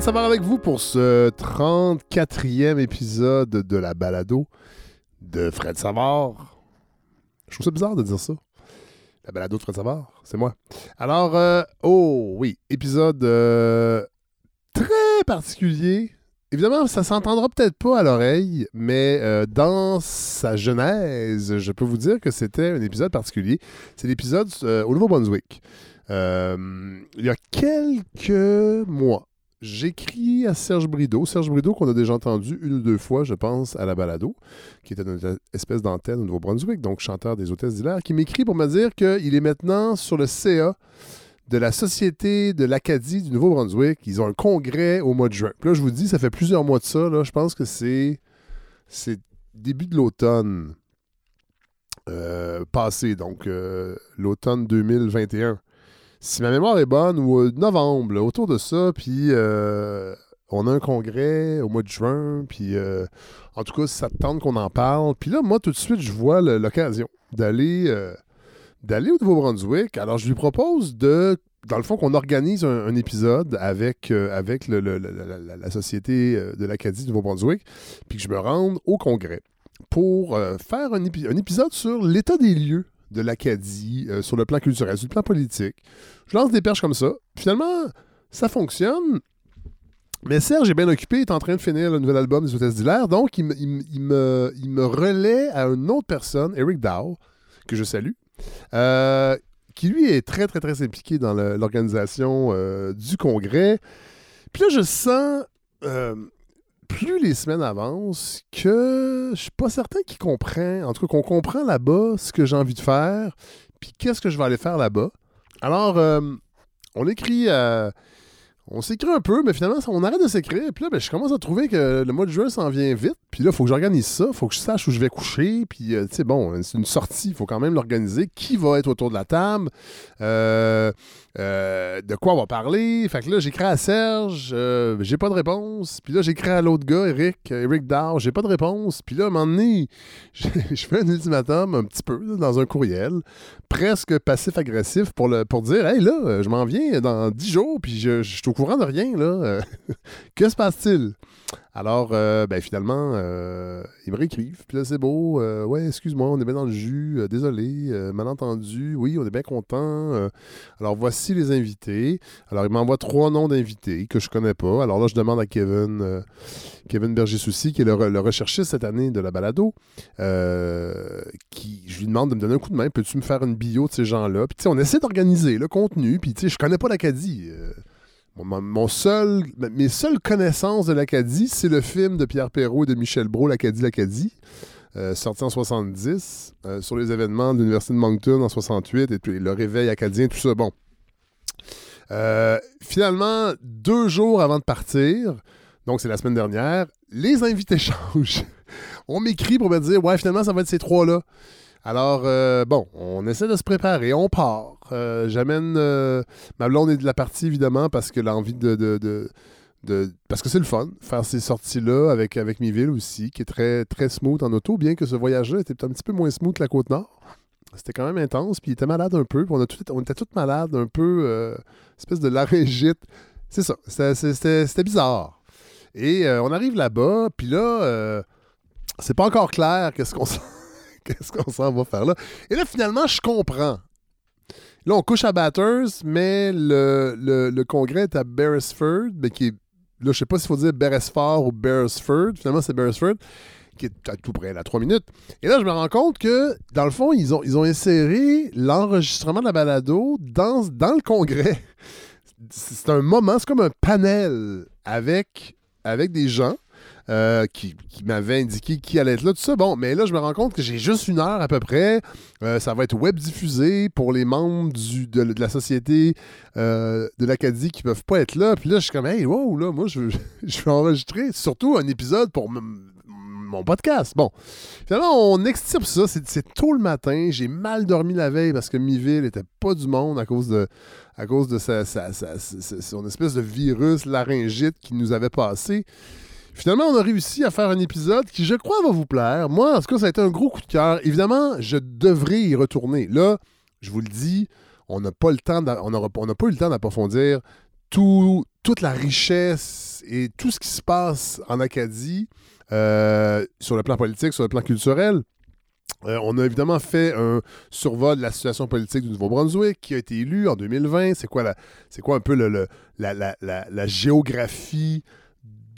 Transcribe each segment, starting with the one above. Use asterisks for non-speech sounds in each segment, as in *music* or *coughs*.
Fred Savard avec vous pour ce 34e épisode de la balado de Fred Savard. Je trouve ça bizarre de dire ça. La balado de Fred Savard, c'est moi. Alors, euh, oh oui, épisode euh, très particulier. Évidemment, ça s'entendra peut-être pas à l'oreille, mais euh, dans sa genèse, je peux vous dire que c'était un épisode particulier. C'est l'épisode au Nouveau-Brunswick. il y a quelques mois, J'écris à Serge Brideau. Serge Brideau, qu'on a déjà entendu une ou deux fois, je pense, à la balado, qui était une espèce d'antenne au Nouveau-Brunswick, donc chanteur des hôtesses d'hilaire, qui m'écrit pour me dire qu'il est maintenant sur le CA de la Société de l'Acadie du Nouveau-Brunswick. Ils ont un congrès au mois de juin. Puis là, je vous dis, ça fait plusieurs mois de ça. Là, je pense que c'est, c'est début de l'automne euh, passé, donc euh, l'automne 2021 si ma mémoire est bonne, ou euh, novembre, autour de ça, puis euh, on a un congrès au mois de juin, puis euh, en tout cas, ça tente qu'on en parle. Puis là, moi, tout de suite, je vois l'occasion d'aller au Nouveau-Brunswick. Alors, je lui propose de, dans le fond, qu'on organise un, épisode avec, la, Société de l'Acadie du Nouveau-Brunswick, puis que je me rende au congrès pour faire un épisode sur l'état des lieux de l'Acadie euh, sur le plan culturel, sur le plan politique. Je lance des perches comme ça. Finalement, ça fonctionne. Mais Serge est bien occupé, il est en train de finir le nouvel album des Hôtesses d'Hilaire, donc il, me, relaie à une autre personne, Eric Dow, que je salue, euh, qui lui est très, très, très impliqué dans l'organisation euh, du congrès. Puis là, je sens plus les semaines avancent, que je suis pas certain qu'il comprend, en tout cas qu'on comprend là-bas ce que j'ai envie de faire, puis qu'est-ce que je vais aller faire là-bas. Alors, euh, on écrit à on s'écrit un peu, mais finalement, on arrête de s'écrire. Puis là, ben, je commence à trouver que le mois de juin s'en vient vite. Puis là, il faut que j'organise ça. Faut que je sache où je vais coucher. Puis, euh, tu sais, bon, c'est une sortie. Il faut quand même l'organiser. Qui va être autour de la table? Euh, euh, de quoi on va parler? Fait que là, j'écris à Serge. j'ai pas de réponse. Puis là, j'écris à l'autre gars, Eric, Eric Dow. J'ai pas de réponse. Puis là, à un moment donné, *laughs* je, fais un ultimatum un petit peu dans un courriel, presque passif-agressif pour, pour dire Hey, là, je m'en viens dans 10 jours. Puis je, je courant de rien, là. Euh, *laughs* que se passe-t-il? Alors, euh, ben, finalement, euh, ils me réécrivent. Puis là, c'est beau. ouais, excuse-moi, on est bien dans le jus. désolé, malentendu. Oui, on est bien content. alors, voici les invités. Alors, il m'envoie trois noms d'invités que je connais pas. Alors là, je demande à Kevin, Kevin Berger-Soucy, qui est le, recherchiste cette année de la balado, qui, je lui demande de me donner un coup de main. Peux-tu me faire une bio de ces gens-là? Puis, tu sais, on essaie d'organiser le contenu. Puis, tu sais, je connais pas l'Acadie. Mon, seul, mes seules connaissances de l'Acadie, c'est le film de Pierre Perrault et de Michel Brault, L'Acadie, l'Acadie, euh, sorti en 70, euh, sur les événements de l'Université de Moncton en 68, et puis le réveil acadien, tout ça. Bon. Euh, finalement, deux jours avant de partir, donc c'est la semaine dernière, les invités *laughs* changent. On m'écrit pour me dire Ouais, finalement, ça va être ces trois-là. Alors, bon, on essaie de se préparer, on part. Euh, j'amène. Euh, ma blonde est de la partie, évidemment, parce que l'envie de, de, parce que c'est le fun, faire ces sorties-là avec, avec Miville aussi, qui est très, très smooth en auto, bien que ce voyage-là était un petit peu moins smooth que la Côte-Nord. C'était quand même intense, puis il était malade un peu, puis on, était tous malades, un peu, espèce de laryngite. C'est ça, c'était bizarre. Et on arrive là-bas, puis là, c'est pas encore clair qu'est-ce qu'on *laughs* qu'est-ce qu'on s'en va faire là? Et là, finalement, je comprends. Là, on couche à Batters, mais le, congrès est à Beresford, mais qui est, là, je sais pas s'il faut dire Beresford ou Beresford. Finalement, c'est Beresford, qui est à tout près, à 3 minutes. Et là, je me rends compte que, dans le fond, ils ont, ils ont inséré l'enregistrement de la balado dans, dans le congrès. *laughs* C'est un moment, c'est comme un panel avec, avec des gens euh, qui, m'avait indiqué qui allait être là, tout ça. Bon, mais là, je me rends compte que j'ai juste une heure à peu près. Euh, ça va être web diffusé pour les membres du, de, la société euh, de l'Acadie qui peuvent pas être là. Puis là, je suis comme, hey, wow, là, moi, je, *laughs* je vais enregistrer surtout un épisode pour mon podcast. Bon, finalement, on extirpe ça. C'est tôt le matin. J'ai mal dormi la veille parce que Miville n'était pas du monde à cause de, à cause de sa, son espèce de virus laryngite qui nous avait passé. Finalement, on a réussi à faire un épisode qui, je crois, va vous plaire. Moi, en tout cas, ça a été un gros coup de cœur. Évidemment, je devrais y retourner. Là, je vous le dis, on n'a pas le temps, eu le temps d'approfondir tout, toute la richesse et tout ce qui se passe en Acadie euh, sur le plan politique, sur le plan culturel. Euh, on a évidemment fait un survol de la situation politique du Nouveau-Brunswick qui a été élu en 2020. C'est quoi, quoi un peu la géographie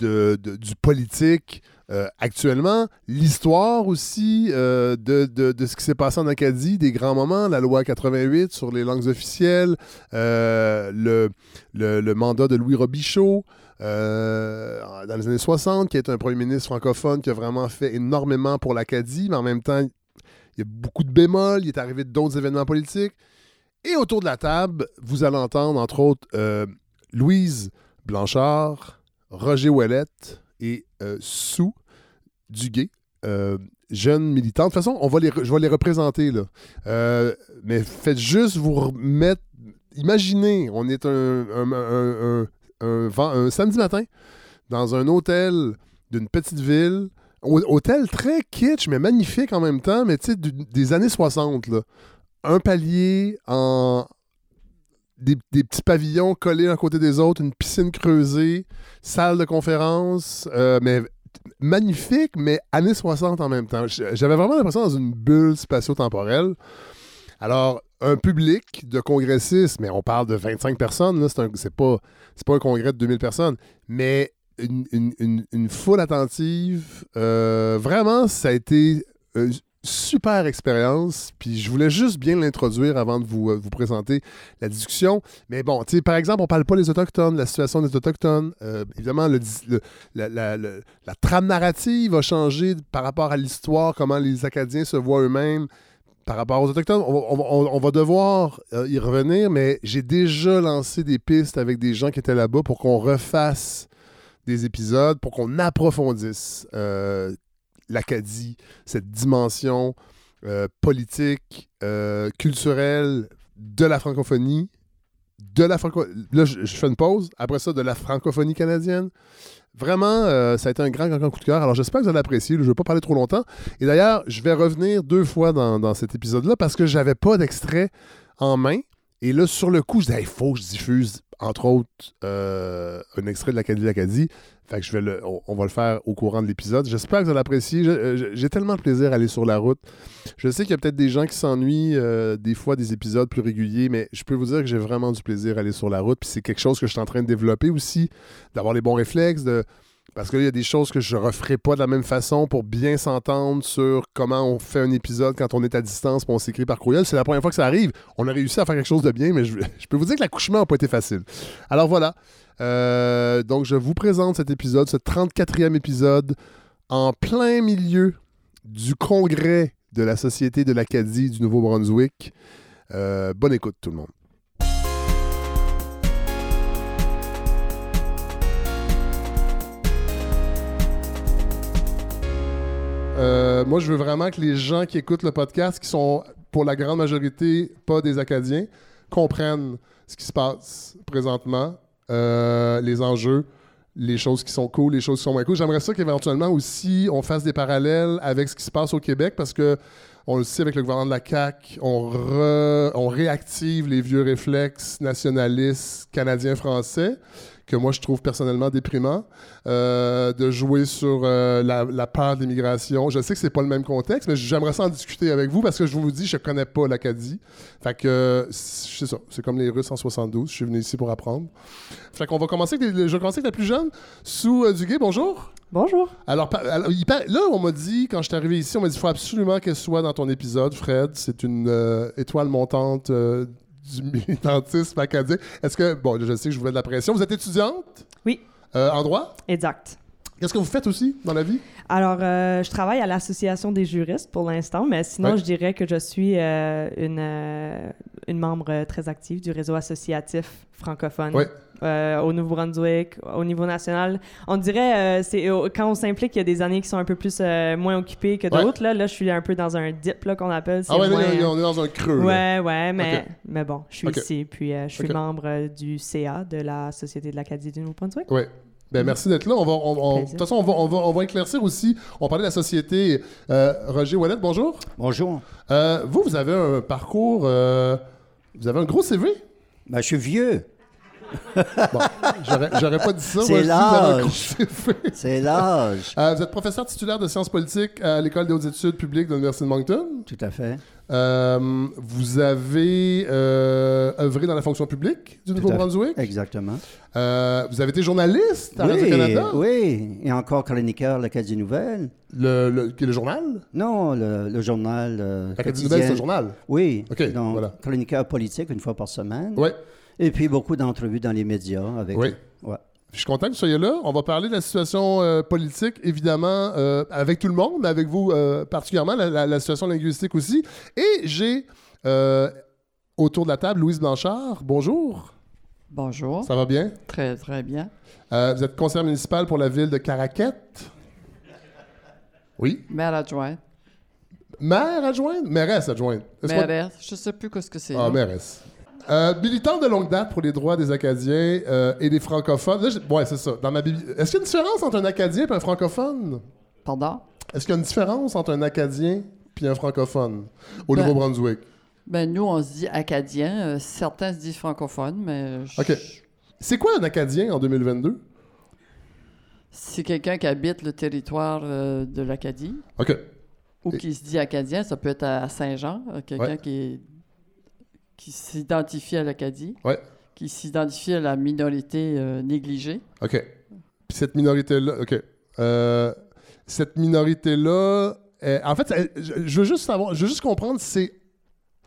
du politique euh, actuellement? L'histoire aussi euh, de, de- ce qui s'est passé en Acadie, des grands moments, la loi 88 sur les langues officielles, euh, le, le- le mandat de Louis Robichaud. dans les années 60, qui est un premier ministre francophone qui a vraiment fait énormément pour l'Acadie, mais en même temps, il y a beaucoup de bémols, il est arrivé d'autres événements politiques. Et autour de la table, vous allez entendre, entre autres, Louise Blanchard, Roger Ouellette et euh, Sue Duguay, euh, jeunes militants. De toute façon, on va les, je vais les représenter. Là. Euh, mais faites juste vous remettre. Imaginez, on est un, un- un- un- samedi matin dans un hôtel d'une petite ville. Hô- Hôtel très kitsch, mais magnifique en même temps, mais tu sais, des années 60. Là. Un palier en. Des, petits pavillons collés un côté des autres, une piscine creusée, salle de conférence, euh, mais magnifique, mais années 60 en même temps. J'avais vraiment l'impression dans une bulle spatio-temporelle. Alors, un public de congressistes, mais on parle de 25 personnes, c'est, pas, pas un congrès de 2000 personnes, mais une, foule attentive. Euh, vraiment, ça a été une super expérience. Puis je voulais juste bien l'introduire avant de vous, euh, présenter la discussion. Mais bon, tu par exemple, on parle pas des Autochtones, la situation des Autochtones. Euh, évidemment, la, la- trame narrative a changé par rapport à l'histoire, comment les Acadiens se voient eux-mêmes par rapport aux Autochtones. On, va- devoir euh, y revenir, mais j'ai déjà lancé des pistes avec des gens qui étaient là-bas pour qu'on refasse des épisodes, pour qu'on approfondisse l'Acadie, cette dimension euh, politique, euh, culturelle de la francophonie, de la franco... Là, je, fais une pause. Après ça, de la francophonie canadienne. Vraiment, euh, ça a été un grand, grand, grand coup de cœur. Alors, j'espère que vous allez apprécier. Je ne vais pas parler trop longtemps. Et d'ailleurs, je vais revenir deux fois dans, dans cet épisode-là parce que j'avais pas d'extrait en main. Et là, sur le coup, je disais, il faut que je diffuse, entre autres, euh, un extrait de l'Acadie l'Acadie. On, va le faire au courant de l'épisode. J'espère que vous allez je- J'ai tellement de plaisir à aller sur la route. Je sais qu'il y a peut-être des gens qui s'ennuient euh, des fois des épisodes plus réguliers, mais je peux vous dire que j'ai vraiment du plaisir à aller sur la route. Puis c'est quelque chose que je suis en train de développer aussi, d'avoir les bons réflexes, de... parce qu'il y a des choses que je referai pas de la même façon pour bien s'entendre sur comment on fait un épisode quand on est à distance on s'écrit par courriel. C'est la première fois que ça arrive. On a réussi à faire quelque chose de bien, mais je, je peux vous dire que l'accouchement n'a pas été facile. Alors voilà. Euh, donc je vous présente cet épisode, ce 34e épisode, en plein milieu du congrès de la Société de l'Acadie du Nouveau-Brunswick. Euh, bonne écoute tout le monde. Euh, moi, je veux vraiment que les gens qui écoutent le podcast, qui sont pour la grande majorité pas des Acadiens, comprennent ce qui se passe présentement, euh, les enjeux, les choses qui sont cool, les choses qui sont moins cool. J'aimerais ça qu'éventuellement aussi on fasse des parallèles avec ce qui se passe au Québec parce que on le sait avec le gouvernement de la CAQ, on, réactive les vieux réflexes nationalistes canadiens-français que moi je trouve personnellement déprimant, euh, de jouer sur euh, la, la peur de l'immigration. Je sais que c'est pas le même contexte, mais j'aimerais ça en discuter avec vous parce que je vous dis, je connais pas l'Acadie. Fait que c'est ça, c'est comme les Russes en 72. Je suis venu ici pour apprendre. Fait qu'on va commencer avec les- je vais commencer avec la plus jeune, Sue euh, Duguay. Bonjour. Bonjour. Alors, il là, on m'a dit, quand je suis arrivé ici, on m'a dit il faut absolument qu'elle soit dans ton épisode, Fred. C'est une euh, étoile montante euh, du militantisme acadien. Est-ce que, bon, je sais que je vous mets de la pression. Vous êtes étudiante? Oui, euh, en droit? Exact. Qu'est-ce que vous faites aussi dans la vie? Alors, euh, je travaille à l'Association des juristes pour l'instant, mais sinon, Ouais. je dirais que je suis euh, une, euh, une membre très active du réseau associatif francophone Ouais. au Nouveau-Brunswick, au niveau national. On dirait, c'est quand on s'implique, il y a des années qui sont un peu plus moins occupées que Ouais. d'autres. Là. là, je suis un peu dans un dip qu'on appelle. Ah ouais, là, moins, là, on est dans un creux. là. Ouais, ouais, mais, mais bon, je suis ici, puis je suis membre du CA de la Société de l'Acadie du Nouveau-Brunswick. Ouais. Ben, merci d'être là. On va, on- on- de toute façon, on va, on, va, on va éclaircir aussi. On parlait de la société. Euh, Roger Wallet, bonjour. Bonjour. Euh, vous, vous avez un parcours. euh, vous avez un gros CV. Ben, je suis vieux. Bon, j'aurais, pas dit ça. C'est l'âge. C'est l'âge. Euh, vous êtes professeur titulaire de sciences politiques à l'École des hautes études publiques de l'Université de Moncton. Tout à fait. Euh, vous avez euh, œuvré dans la fonction publique du Nouveau-Brunswick? Exactement. Euh, vous avez été journaliste à oui, Radio-Canada? oui. Et encore chroniqueur à l'Acadie Nouvelle. Le, le, le journal? Non, le, le journal. euh, L'Acadie quotidien. Nouvelle, c'est un journal. Oui. OK, donc, voilà. chroniqueur politique une fois par semaine. Oui. Et puis beaucoup d'entrevues dans les médias avec. Oui. Ouais. Je suis content que vous soyez là. On va parler de la situation euh, politique, évidemment, euh, avec tout le monde, mais avec vous euh, particulièrement, la, la- la situation linguistique aussi. Et j'ai euh, autour de la table Louise Blanchard. Bonjour. Bonjour. Ça va bien? Très, très bien. Euh, vous êtes conseillère municipale pour la ville de Caraquette? Oui. Maire adjointe. Maire adjointe? Mairesse adjointe. Mairesse. Je ne sais plus ce que c'est. Ah, là. mairesse. Euh, militante de longue date pour les droits des Acadiens euh, et des francophones. Là, ouais, c'est ça. Dans ma bibli- Est-ce qu'il y a une différence entre un Acadien et un francophone? Pardon? Est-ce qu'il y a une différence entre un Acadien puis un francophone au Ben- Nouveau-Brunswick? Ben, nous, on se dit acadien. Euh, certains se disent francophone, mais je- OK. C'est quoi un Acadien en 2022? c'est quelqu'un qui habite le territoire de l'Acadie OK. ou Et- qui se dit acadien. Ça peut être à Saint-Jean, quelqu'un Ouais. qui, est- qui s'identifie à l'Acadie, Ouais. qui s'identifie à la minorité euh, négligée. OK. Puis cette minorité-là, OK. Euh, cette minorité-là, en fait, je, je veux juste savoir, je veux juste comprendre, c'est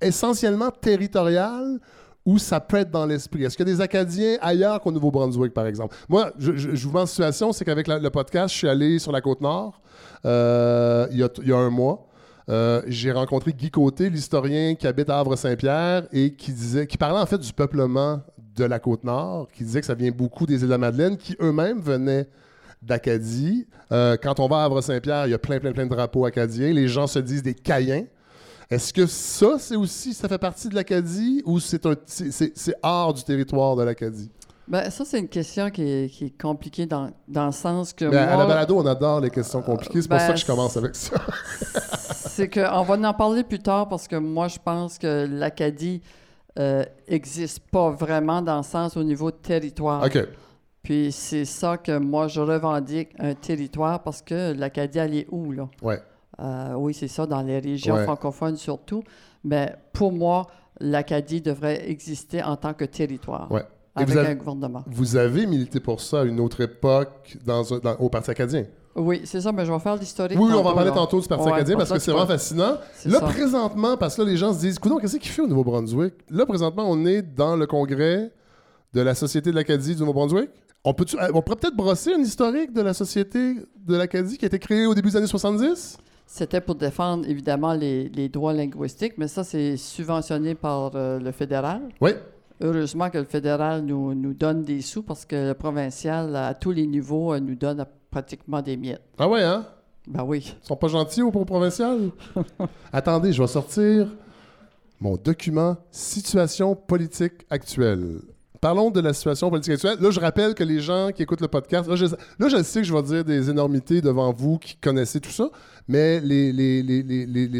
essentiellement territorial ou ça peut être dans l'esprit? Est-ce qu'il y a des Acadiens ailleurs qu'au Nouveau-Brunswick, par exemple? Moi, je, je- je vous mets en situation, c'est qu'avec le podcast, je suis allé sur la Côte-Nord euh, il y a un mois. Euh, j'ai rencontré Guy Côté, l'historien qui habite à Havre-Saint-Pierre et qui parlait en fait du peuplement de la Côte-Nord, qui disait que ça vient beaucoup des îles de la Madeleine, qui eux-mêmes venaient d'Acadie. Euh, quand on va à Havre-Saint-Pierre, il y a plein, plein, plein de drapeaux acadiens. Les gens se disent des Caïens. Est-ce que ça, c'est aussi, ça fait partie de l'Acadie ou c'est hors du territoire de l'Acadie? Ben, ça, c'est une question qui est, qui est compliquée dans, dans le sens que Mais à la moi, balado, on adore les questions compliquées. C'est pour ben, ça que je commence avec ça. *laughs* c'est qu'on va en parler plus tard parce que moi, je pense que l'Acadie n'existe pas vraiment dans le sens au niveau de territoire. OK. Puis c'est ça que moi, je revendique un territoire parce que l'Acadie, elle est où, là? Ouais. Euh, oui, c'est ça, dans les régions Ouais. francophones surtout. Mais pour moi, l'Acadie devrait exister en tant que territoire Ouais. Avec vous avez- un gouvernement. Vous avez milité pour ça à une autre époque dans un- dans- au Parti acadien? Oui, c'est ça, mais je vais faire l'historique. Oui, on va parler là. tantôt du Parti Ouais, acadien parce que c'est vraiment fascinant. Là, ça. présentement, parce que là, les gens se disent, coudonc, qu'est-ce qu'il fait au Nouveau-Brunswick? Là, présentement, on est dans le congrès de la Société de l'Acadie du Nouveau-Brunswick. On, peut on pourrait peut-être brosser une historique de la Société de l'Acadie qui a été créée au début des années 70? C'était pour défendre évidemment les, les droits linguistiques, mais ça, c'est subventionné par euh, le fédéral. Oui. Heureusement que le fédéral nous, nous donne des sous parce que le provincial, à tous les niveaux, euh, nous donne pratiquement des miettes. Ah ouais, hein? Ben oui. Ils sont pas gentils au pro provincial? *laughs* Attendez, je vais sortir mon document Situation politique actuelle. Parlons de la situation politique actuelle. Là, je rappelle que les gens qui écoutent le podcast, là, je, sais que je vais dire des énormités devant vous qui connaissez tout ça, mais les,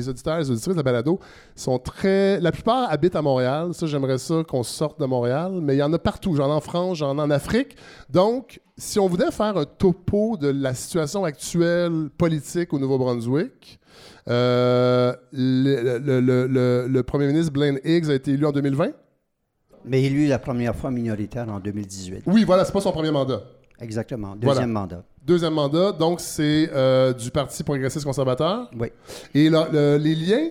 auditeurs, les auditrices de la balado sont très. La plupart habitent à Montréal. Ça, j'aimerais ça qu'on sorte de Montréal, mais il y en a partout. J'en ai en France, j'en ai en Afrique. Donc, si on voulait faire un topo de la situation actuelle politique au Nouveau-Brunswick, euh, le- le premier ministre Blaine Higgs a été élu en 2020. Mais élu la première fois minoritaire en 2018. Oui, voilà, c'est pas son premier mandat. Exactement. Deuxième mandat. Deuxième mandat, donc c'est euh, du Parti progressiste conservateur. Oui. Et là, le- les liens,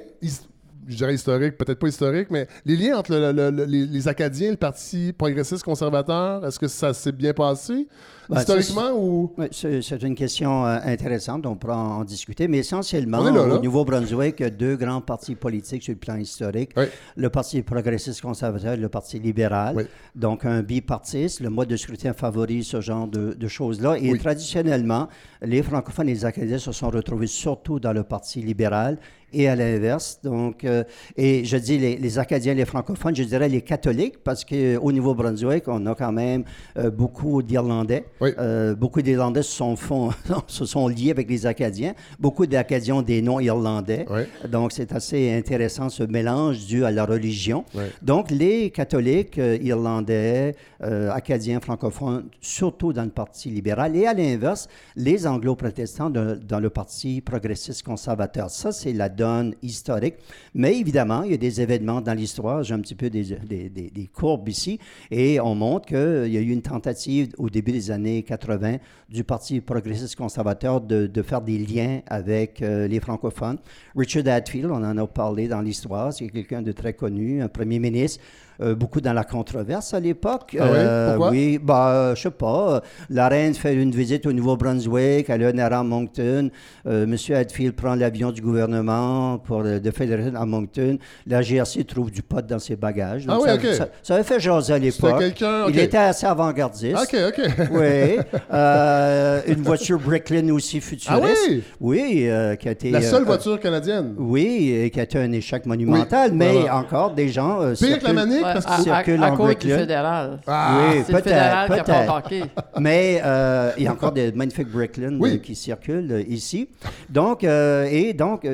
je dirais historiques, peut-être pas historiques, mais les liens entre le- les, les Acadiens et le Parti progressiste conservateur, est-ce que ça s'est bien passé? Ben, ça, historiquement ou... Oui, c'est une question euh, intéressante, on pourra en discuter, mais essentiellement, là, là. au Nouveau-Brunswick, il y a deux grands partis politiques sur le plan historique. Oui. Le Parti progressiste conservateur et le Parti libéral. Oui. Donc, un bipartiste, le mode de scrutin favorise ce genre de, de choses-là. Et traditionnellement, les francophones et les Acadiens se sont retrouvés surtout dans le Parti libéral et à l'inverse. Donc, euh, et je dis les, les Acadiens, les francophones, je dirais les catholiques, parce qu'au Nouveau-Brunswick, on a quand même euh, beaucoup d'Irlandais. Oui. Euh, beaucoup d'Irlandais se sont, font- *laughs* se sont liés avec les Acadiens. Beaucoup d'Acadiens ont des noms irlandais. Donc, c'est assez intéressant ce mélange dû à la religion. Donc, les catholiques euh, irlandais, euh, acadiens, francophones, surtout dans le Parti libéral, et à l'inverse, les anglo-protestants dans le Parti progressiste conservateur. Ça, c'est la donne historique. Mais évidemment, il y a des événements dans l'histoire. J'ai un petit peu des, des- des- des courbes ici. Et on montre qu'il y a eu une tentative au début des années 80 du Parti progressiste conservateur de, faire des liens avec euh, les francophones. Richard Hadfield, on en a parlé dans l'histoire, c'est quelqu'un de très connu, un premier ministre. Euh, beaucoup dans la controverse à l'époque. Ah oui? Pourquoi? Oui, bah, je sais pas. La reine fait une visite au Nouveau-Brunswick, elle est à Moncton. Euh, Monsieur Hadfield prend l'avion du gouvernement pour de Fédération à Moncton. La GRC trouve du pot dans ses bagages. Ah oui, ça, ok. ça, ça avait fait jaser à l'époque. Il était assez avant-gardiste. Ok, ok. *laughs* Oui. Euh, une voiture Bricklin aussi futuriste. Ah oui? Oui, euh, qui a été. La seule euh, voiture canadienne. oui, et qui a été un échec monumental, Oui, mais voilà. encore des gens. euh, Pire que la manique, Parce que. à, à- circule à en cause du fédéral. Ah! Oui, C'est le peut-être, qui pas embarqué. Mais euh, il y a encore des magnifiques Bricklin Oui. euh, qui circulent euh, ici. Donc, euh, et donc,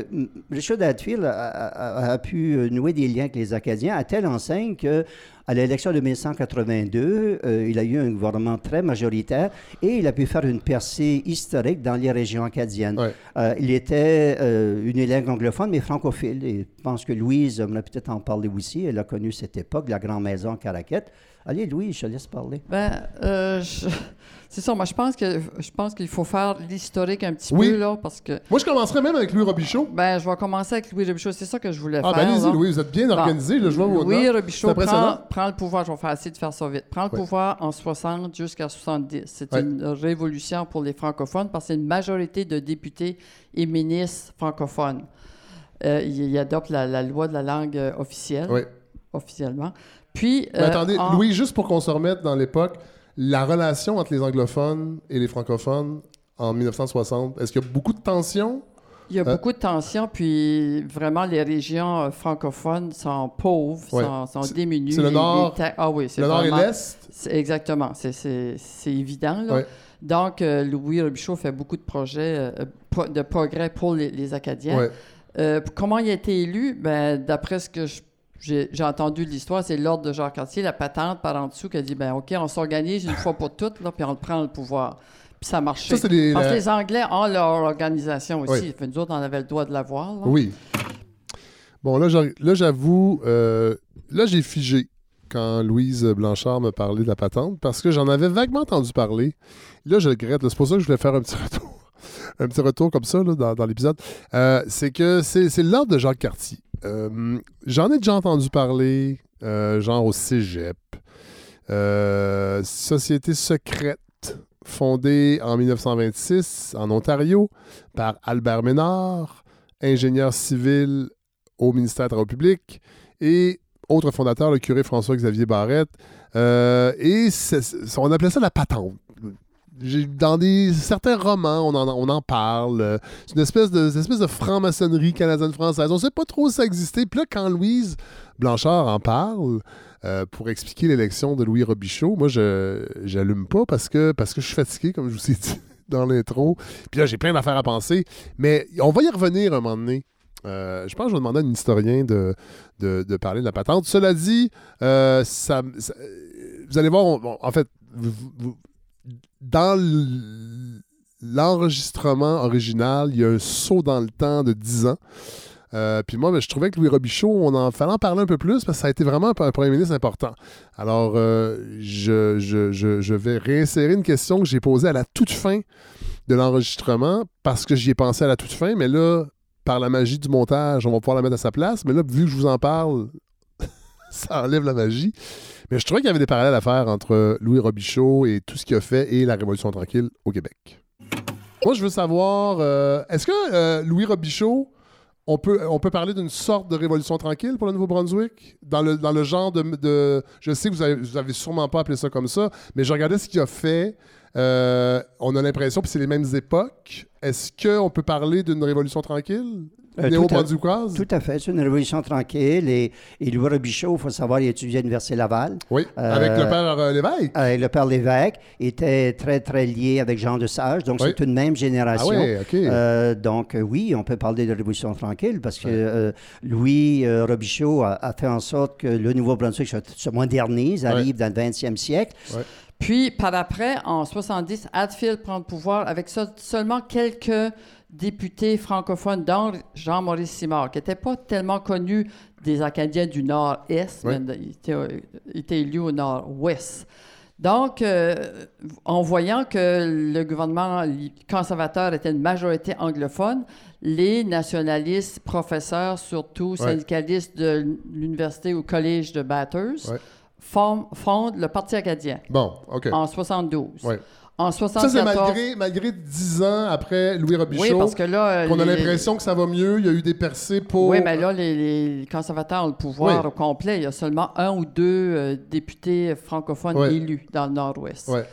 Richard Hadfield a, a- a- a pu nouer des liens avec les Acadiens à telle enseigne que à l'élection de 1982, euh, il a eu un gouvernement très majoritaire et il a pu faire une percée historique dans les régions acadiennes. Ouais. Euh, il était euh, une langue anglophone, mais francophile. Et je pense que Louise, on a peut-être en parler aussi, elle a connu cette époque, la Grande Maison Caraquette. Allez, Louise, je te laisse parler. Ben, euh, je- c'est ça. Moi, je pense que je pense qu'il faut faire l'historique un petit Oui. peu là, parce que Moi, je commencerais même avec Louis Robichaud. ben, je vais commencer avec Louis Robichaud. C'est ça que je voulais Ah, faire. ben allez-y. Louis, vous êtes bien Bon. organisé. Là, je vois Louis. Robichaud prend, prend le pouvoir. Je vais faire essayer de faire ça vite. Prend le pouvoir en 60 jusqu'à 70. C'est une révolution pour les francophones parce que c'est une majorité de députés et ministres francophones. Euh, il, il adopte la, la loi de la langue euh, officielle, Oui. officiellement. Puis, Mais euh, attendez, en- Louis, juste pour qu'on se remette dans l'époque, la relation entre les anglophones et les francophones en 1960, est-ce qu'il y a beaucoup de tensions? Il y a Euh, beaucoup de tensions, puis vraiment, les régions euh, francophones sont pauvres, Ouais. sont, sont diminuées. c'est le nord- les ah oui, c'est Le nord et l'est? Exactement, c'est- c'est c'est évident. Là. Ouais. Donc, euh, Louis Robichaud fait beaucoup de projets pro- de progrès pour les, les Acadiens. Ouais. Comment il a été élu? Ben, D'après ce que je- j'ai entendu l'histoire, c'est l'ordre de Jacques Cartier, la patente par en dessous, qui a dit ben, OK, on s'organise une fois pour toutes, là, puis on prend le pouvoir. Puis ça marchait. Ça, des- Parce la- que les Anglais ont leur organisation aussi. Oui. Fait nous autres, on avait le droit de l'avoir. Oui. Bon, là, j'avoue, euh, là, j'ai figé quand Louise Blanchard me parlait de la patente parce que j'en avais vaguement entendu parler. Là, je le regrette. C'est pour ça que je voulais faire un petit retour. *laughs* un petit retour comme ça là, dans, dans l'épisode. Euh, c'est que c'est l'ordre de Jacques Cartier. Euh, J'en ai déjà entendu parler, euh, genre au cégep. Euh, société secrète fondée en 1926 en Ontario par Albert Ménard, ingénieur civil au ministère des Travaux publics, et autre fondateur, le curé François-Xavier Barrette. Et on appelait ça la patente. Dans des, certains romans, on en, parle. Euh, C'est une espèce de, espèce de franc-maçonnerie canadienne-française. On ne sait pas trop si ça existait. Puis là, quand Louise Blanchard en parle euh, pour expliquer l'élection de Louis Robichaud, moi, je j'allume pas parce que, je suis fatigué, comme je vous ai dit *laughs* dans l'intro. Puis là, j'ai plein d'affaires à penser. Mais on va y revenir un moment donné. Euh, je pense que je vais demander à un historien de, parler de la patente. Cela dit, ça, vous allez voir, en fait, vous- dans l'enregistrement original, il y a un saut dans le temps de 10 ans. Euh, puis moi, ben, je trouvais que Louis Robichaud, on en fallait en parler un peu plus parce que ça a été vraiment un, premier ministre important. Alors, euh, je vais réinsérer une question que j'ai posée à la toute fin de l'enregistrement parce que j'y ai pensé à la toute fin, mais là, par la magie du montage, on va pouvoir la mettre à sa place. Mais là, vu que je vous en parle, *laughs* ça enlève la magie. Mais je trouvais qu'il y avait des parallèles à faire entre Louis Robichaud et tout ce qu'il a fait et la Révolution tranquille au Québec. Moi, je veux savoir, euh, est-ce que euh, Louis Robichaud, on peut, on peut parler d'une sorte de révolution tranquille pour le Nouveau-Brunswick? Dans le, dans le genre de, Je sais que vous avez, vous avez sûrement pas appelé ça comme ça, mais je regardais ce qu'il a fait Euh, on a l'impression, puis c'est les mêmes époques. Est-ce qu'on peut parler d'une révolution tranquille? Euh, Néo-brunswickoise? Tout à fait. C'est une révolution tranquille. Et, et Louis Robichaud, il faut savoir, il étudiait à l'Université Laval. Oui, avec le père euh, Lévesque. Avec le père Lévesque. Il était très, très lié avec Jean de Sage. Donc, Oui. c'est une même génération. Ah oui, OK. Euh, donc, euh, oui, on peut parler de révolution tranquille parce que euh, Louis euh, Robichaud a, a fait en sorte que le Nouveau-Brunswick se, se modernise, arrive dans le 20e siècle. Puis, par après, en 70, Hatfield prend le pouvoir avec seulement quelques députés francophones, dont Jean-Maurice Simard, qui n'était pas tellement connu des Acadiens du Nord-Est, Oui. mais il était, il était élu au Nord-Ouest. Donc, euh, en voyant que le gouvernement conservateur était une majorité anglophone, les nationalistes, professeurs surtout, syndicalistes de l'université ou collège de Bathurst, Ouais. Fondent le Parti acadien Bon, OK. en 72. Ouais. En Ça, 74... c'est malgré, malgré 10 ans après Louis Robichaud. Oui, parce que là... qu'on a l'impression que ça va mieux. Il y a eu des percées pour. Oui, mais là, les, les conservateurs ont le pouvoir Oui. au complet. Il y a seulement un ou deux euh, députés francophones élus dans le Nord-Ouest. Ouais.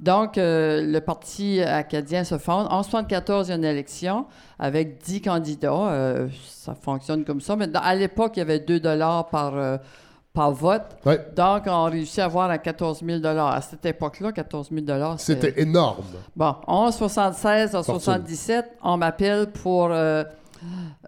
Donc, euh, le Parti acadien se fonde. En 74, il y a une élection avec 10 candidats. Euh, ça fonctionne comme ça. Mais dans- à l'époque, il y avait 2 dollars par, par vote. Ouais. Donc, on réussit à avoir à 14 000 À cette époque-là, 14 000 C'était énorme. Bon, en 76, en Fortune. 77, on m'appelle pour euh,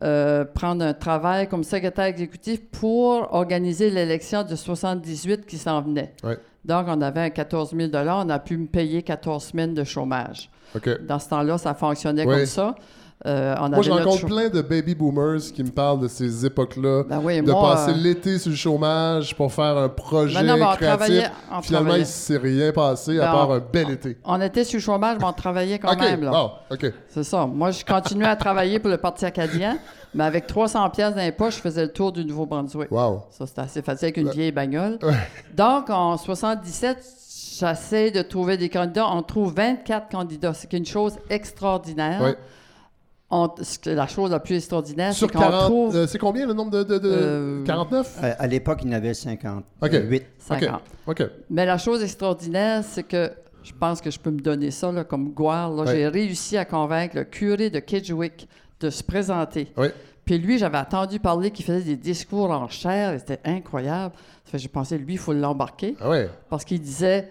euh, prendre un travail comme secrétaire exécutif pour organiser l'élection de 78 qui s'en venait. Ouais. Donc, on avait un 14 000 On a pu me payer 14 semaines de chômage. Dans ce temps-là, ça fonctionnait Ouais. comme ça. Euh, on Moi, je notre rencontre plein de baby boomers qui me parlent de ces époques-là. Ben oui, de moi, passer euh, l'été sur le chômage pour faire un projet ben non, on créatif. Finalement, il ne s'est rien passé à Ben, part on- un bel été. On était sur le chômage, mais on travaillait quand *laughs* même. Là. C'est ça. Moi, je continuais à travailler pour le Parti acadien, mais avec 300 pièces dans les poches, je faisais le tour du Nouveau-Brunswick. Wow. Ça, c'était assez facile avec une vieille bagnole. Donc, en 77, j'essaie de trouver des candidats. On trouve 24 candidats. C'est une chose extraordinaire. On- la chose la plus extraordinaire, c'est Sur qu'on 40, trouve euh, c'est combien le nombre de. de, de- Euh, 49 À, à l'époque, il y en avait 58. OK. 50. OK. Mais la chose extraordinaire, c'est que je pense que je peux me donner ça là, comme gloire. J'ai réussi à convaincre le curé de Kedgewick de se présenter. Oui. Puis lui, j'avais entendu parler qu'il faisait des discours en chair, et c'était incroyable. Ça fait que j'ai pensé, lui, il faut l'embarquer, Ah ouais. parce qu'il disait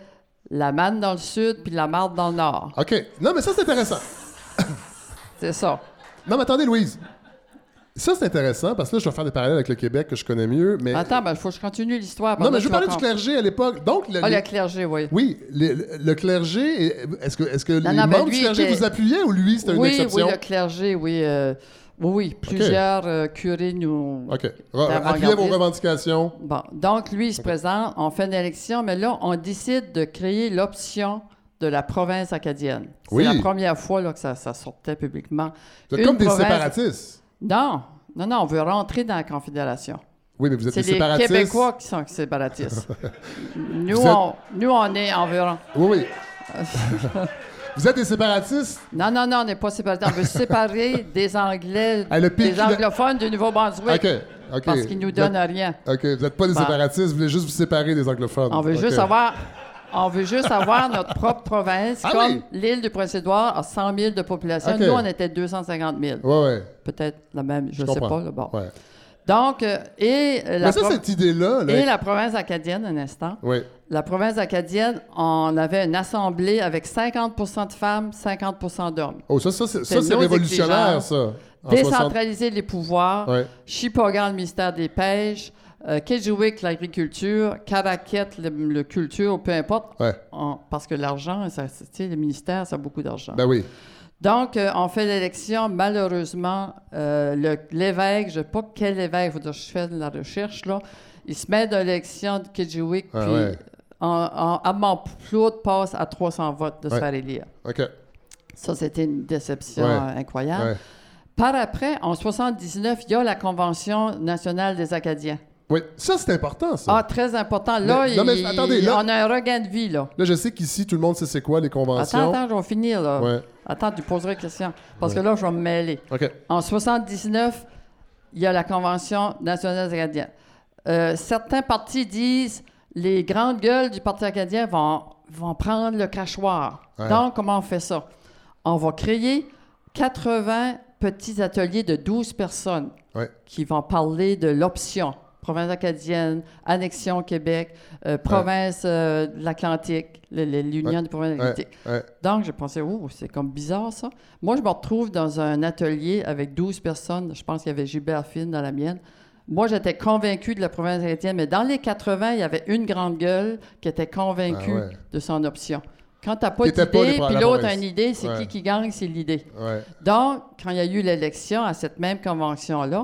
la manne dans le sud, puis la marde dans le nord. OK. Non, mais ça, c'est intéressant. *laughs* C'est ça. Non, mais attendez, Louise. Ça, c'est intéressant parce que là, je vais faire des parallèles avec le Québec que je connais mieux. Mais... Attends, il faut que je continue l'histoire. non, mais je parler du clergé à l'époque. Donc, le, Ah, le clergé, oui. oui, le, le clergé, est-ce que, est-ce que les non, mais membres lui du clergé était- vous appuyaient ou lui, c'était une exception? oui, le clergé, oui. euh, oui, plusieurs euh, curés nous, OK. Appuyez vos revendications. Bon, donc lui, il se présente, on fait une élection, mais là, on décide de créer l'option de la province acadienne. C'est Oui. la première fois là, que ça, ça sortait publiquement. Vous êtes Une comme des séparatistes. Non, non, non, on veut rentrer dans la Confédération. Oui, mais vous êtes C'est des les séparatistes. Québécois qui sont séparatistes. *laughs* nous, êtes- on, nous, on est environ... Oui, oui. *laughs* vous êtes des séparatistes? Non, non, non, on n'est pas séparatistes. On veut séparer des Anglais, Ah, des anglophones du Nouveau-Brunswick, OK. Parce qu'ils nous Vous donnent êtes- rien. OK. Vous n'êtes pas des séparatistes, vous voulez juste vous séparer des anglophones. On veut juste avoir. On veut juste avoir notre propre province, Ah comme oui? l'île du Prince-Édouard a 100 000 de population. Nous, on était 250 000. Ouais, ouais. Peut-être la même, je ne sais pas. là, bon. ouais. Donc, euh, et, euh, la ça, cette idée-là, là, et la province acadienne, un instant. oui. La province acadienne, on avait une assemblée avec 50% de femmes, 50% d'hommes. Oh, ça, ça, c'est, ça, révolutionnaire, ça. En 60 Décentraliser les pouvoirs. Ouais. Chipogan, le ministère des Pêches. Euh, Kedgewick, l'agriculture. Caraquette, le, le culture, peu importe. Ouais. On- parce que l'argent, ça, le ministère, ça a beaucoup d'argent. Ben oui. Donc, euh, on fait l'élection. Malheureusement, euh, l'évêque, je ne sais pas quel évêque, faut dire, je fais de la recherche, là, il se met dans l'élection de Kedgewick, Ah puis ouais. en, en, passe à 300 votes de se Ouais. faire élire. OK. Ça, c'était une déception euh, incroyable. Par après, en 79, il y a la Convention nationale des Acadiens. Oui, ça, c'est important, ça. Ah, très important. Là, Mais- non, mais il- attendez, là- on a un regain de vie, là. Là, je sais qu'ici, tout le monde sait c'est quoi les conventions. Attends, attends, je vais finir, là. Ouais. Attends, tu poseras une question. Parce que là, je vais me mêler. OK. En 79, il y a la Convention nationale acadienne. Euh, certains partis disent les grandes gueules du Parti acadien vont vont prendre le crachoir. Ouais. Donc, comment on fait ça? On va créer 80 petits ateliers de 12 personnes qui vont parler de l'option. Province acadienne, annexion Québec, euh, province euh, de l'Atlantique, l'Union Ouais. des provinces de Ouais. Donc, j'ai pensé, oh, c'est comme bizarre ça. Moi, je me retrouve dans un atelier avec 12 personnes. Je pense qu'il y avait Gilbert Finn dans la mienne. Moi, j'étais convaincu de la province acadienne, mais dans les 80, il y avait une grande gueule qui était convaincue Ah de son option. Quand tu n'as pas d'idée, puis la l'autre a une idée, c'est qui qui gagne, c'est l'idée. Donc, quand il y a eu l'élection à cette même convention-là,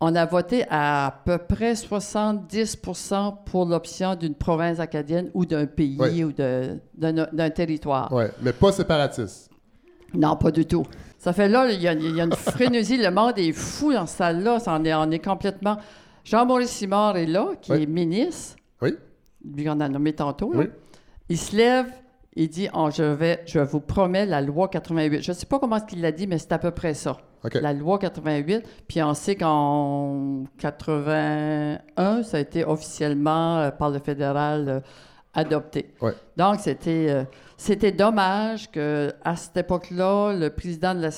on a voté à peu près 70% pour l'option d'une province acadienne ou d'un pays ou d'un territoire. Ouais. Mais pas séparatiste. Non, pas du tout. Ça fait là, il y a, il y a une frénésie. le monde est fou dans cette salle-là. Est, on est complètement. Jean-Maurice Simard est là, qui Oui. est ministre. Oui. Lui, on a nommé tantôt. là. Oui. Il se lève, il dit oh, je, vais, je vous promets la loi 88. Je ne sais pas comment qu'il l'a dit, mais c'est à peu près ça. La loi 88. Puis on sait qu'en 81, ça a été officiellement euh, par le fédéral euh, adopté. Ouais. Donc, c'était, euh, c'était dommage qu'à cette époque-là, le président de la,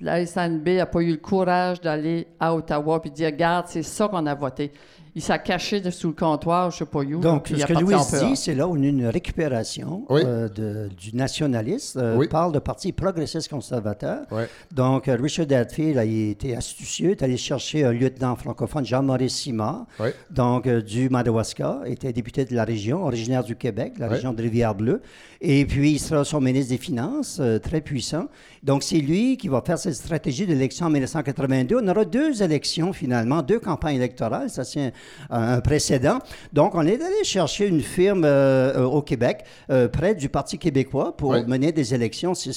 la SNB n'a pas eu le courage d'aller à Ottawa puis de dire Regarde, c'est ça qu'on a voté. Il s'est caché sous le comptoir, je ne sais pas où. Donc, ce que peur. dit, c'est là où une récupération Oui. euh, de- du nationaliste euh, Oui. parle de parti progressiste conservateur. Donc, euh, Richard Hadfield a été astucieux, est allé chercher un lieutenant francophone, Jean-Maurice Simard, donc euh, du Madawaska, était député de la région, originaire du Québec, la région de Rivière-Bleue. Et puis, il sera son ministre des Finances, euh, très puissant. Donc, c'est lui qui va faire cette stratégie d'élection en 1982. On aura deux élections, finalement, deux campagnes électorales. Ça, c'est un, précédent. Donc, on est allé chercher une firme euh, euh, au Québec, euh, près du Parti québécois, pour mener des élections. C'est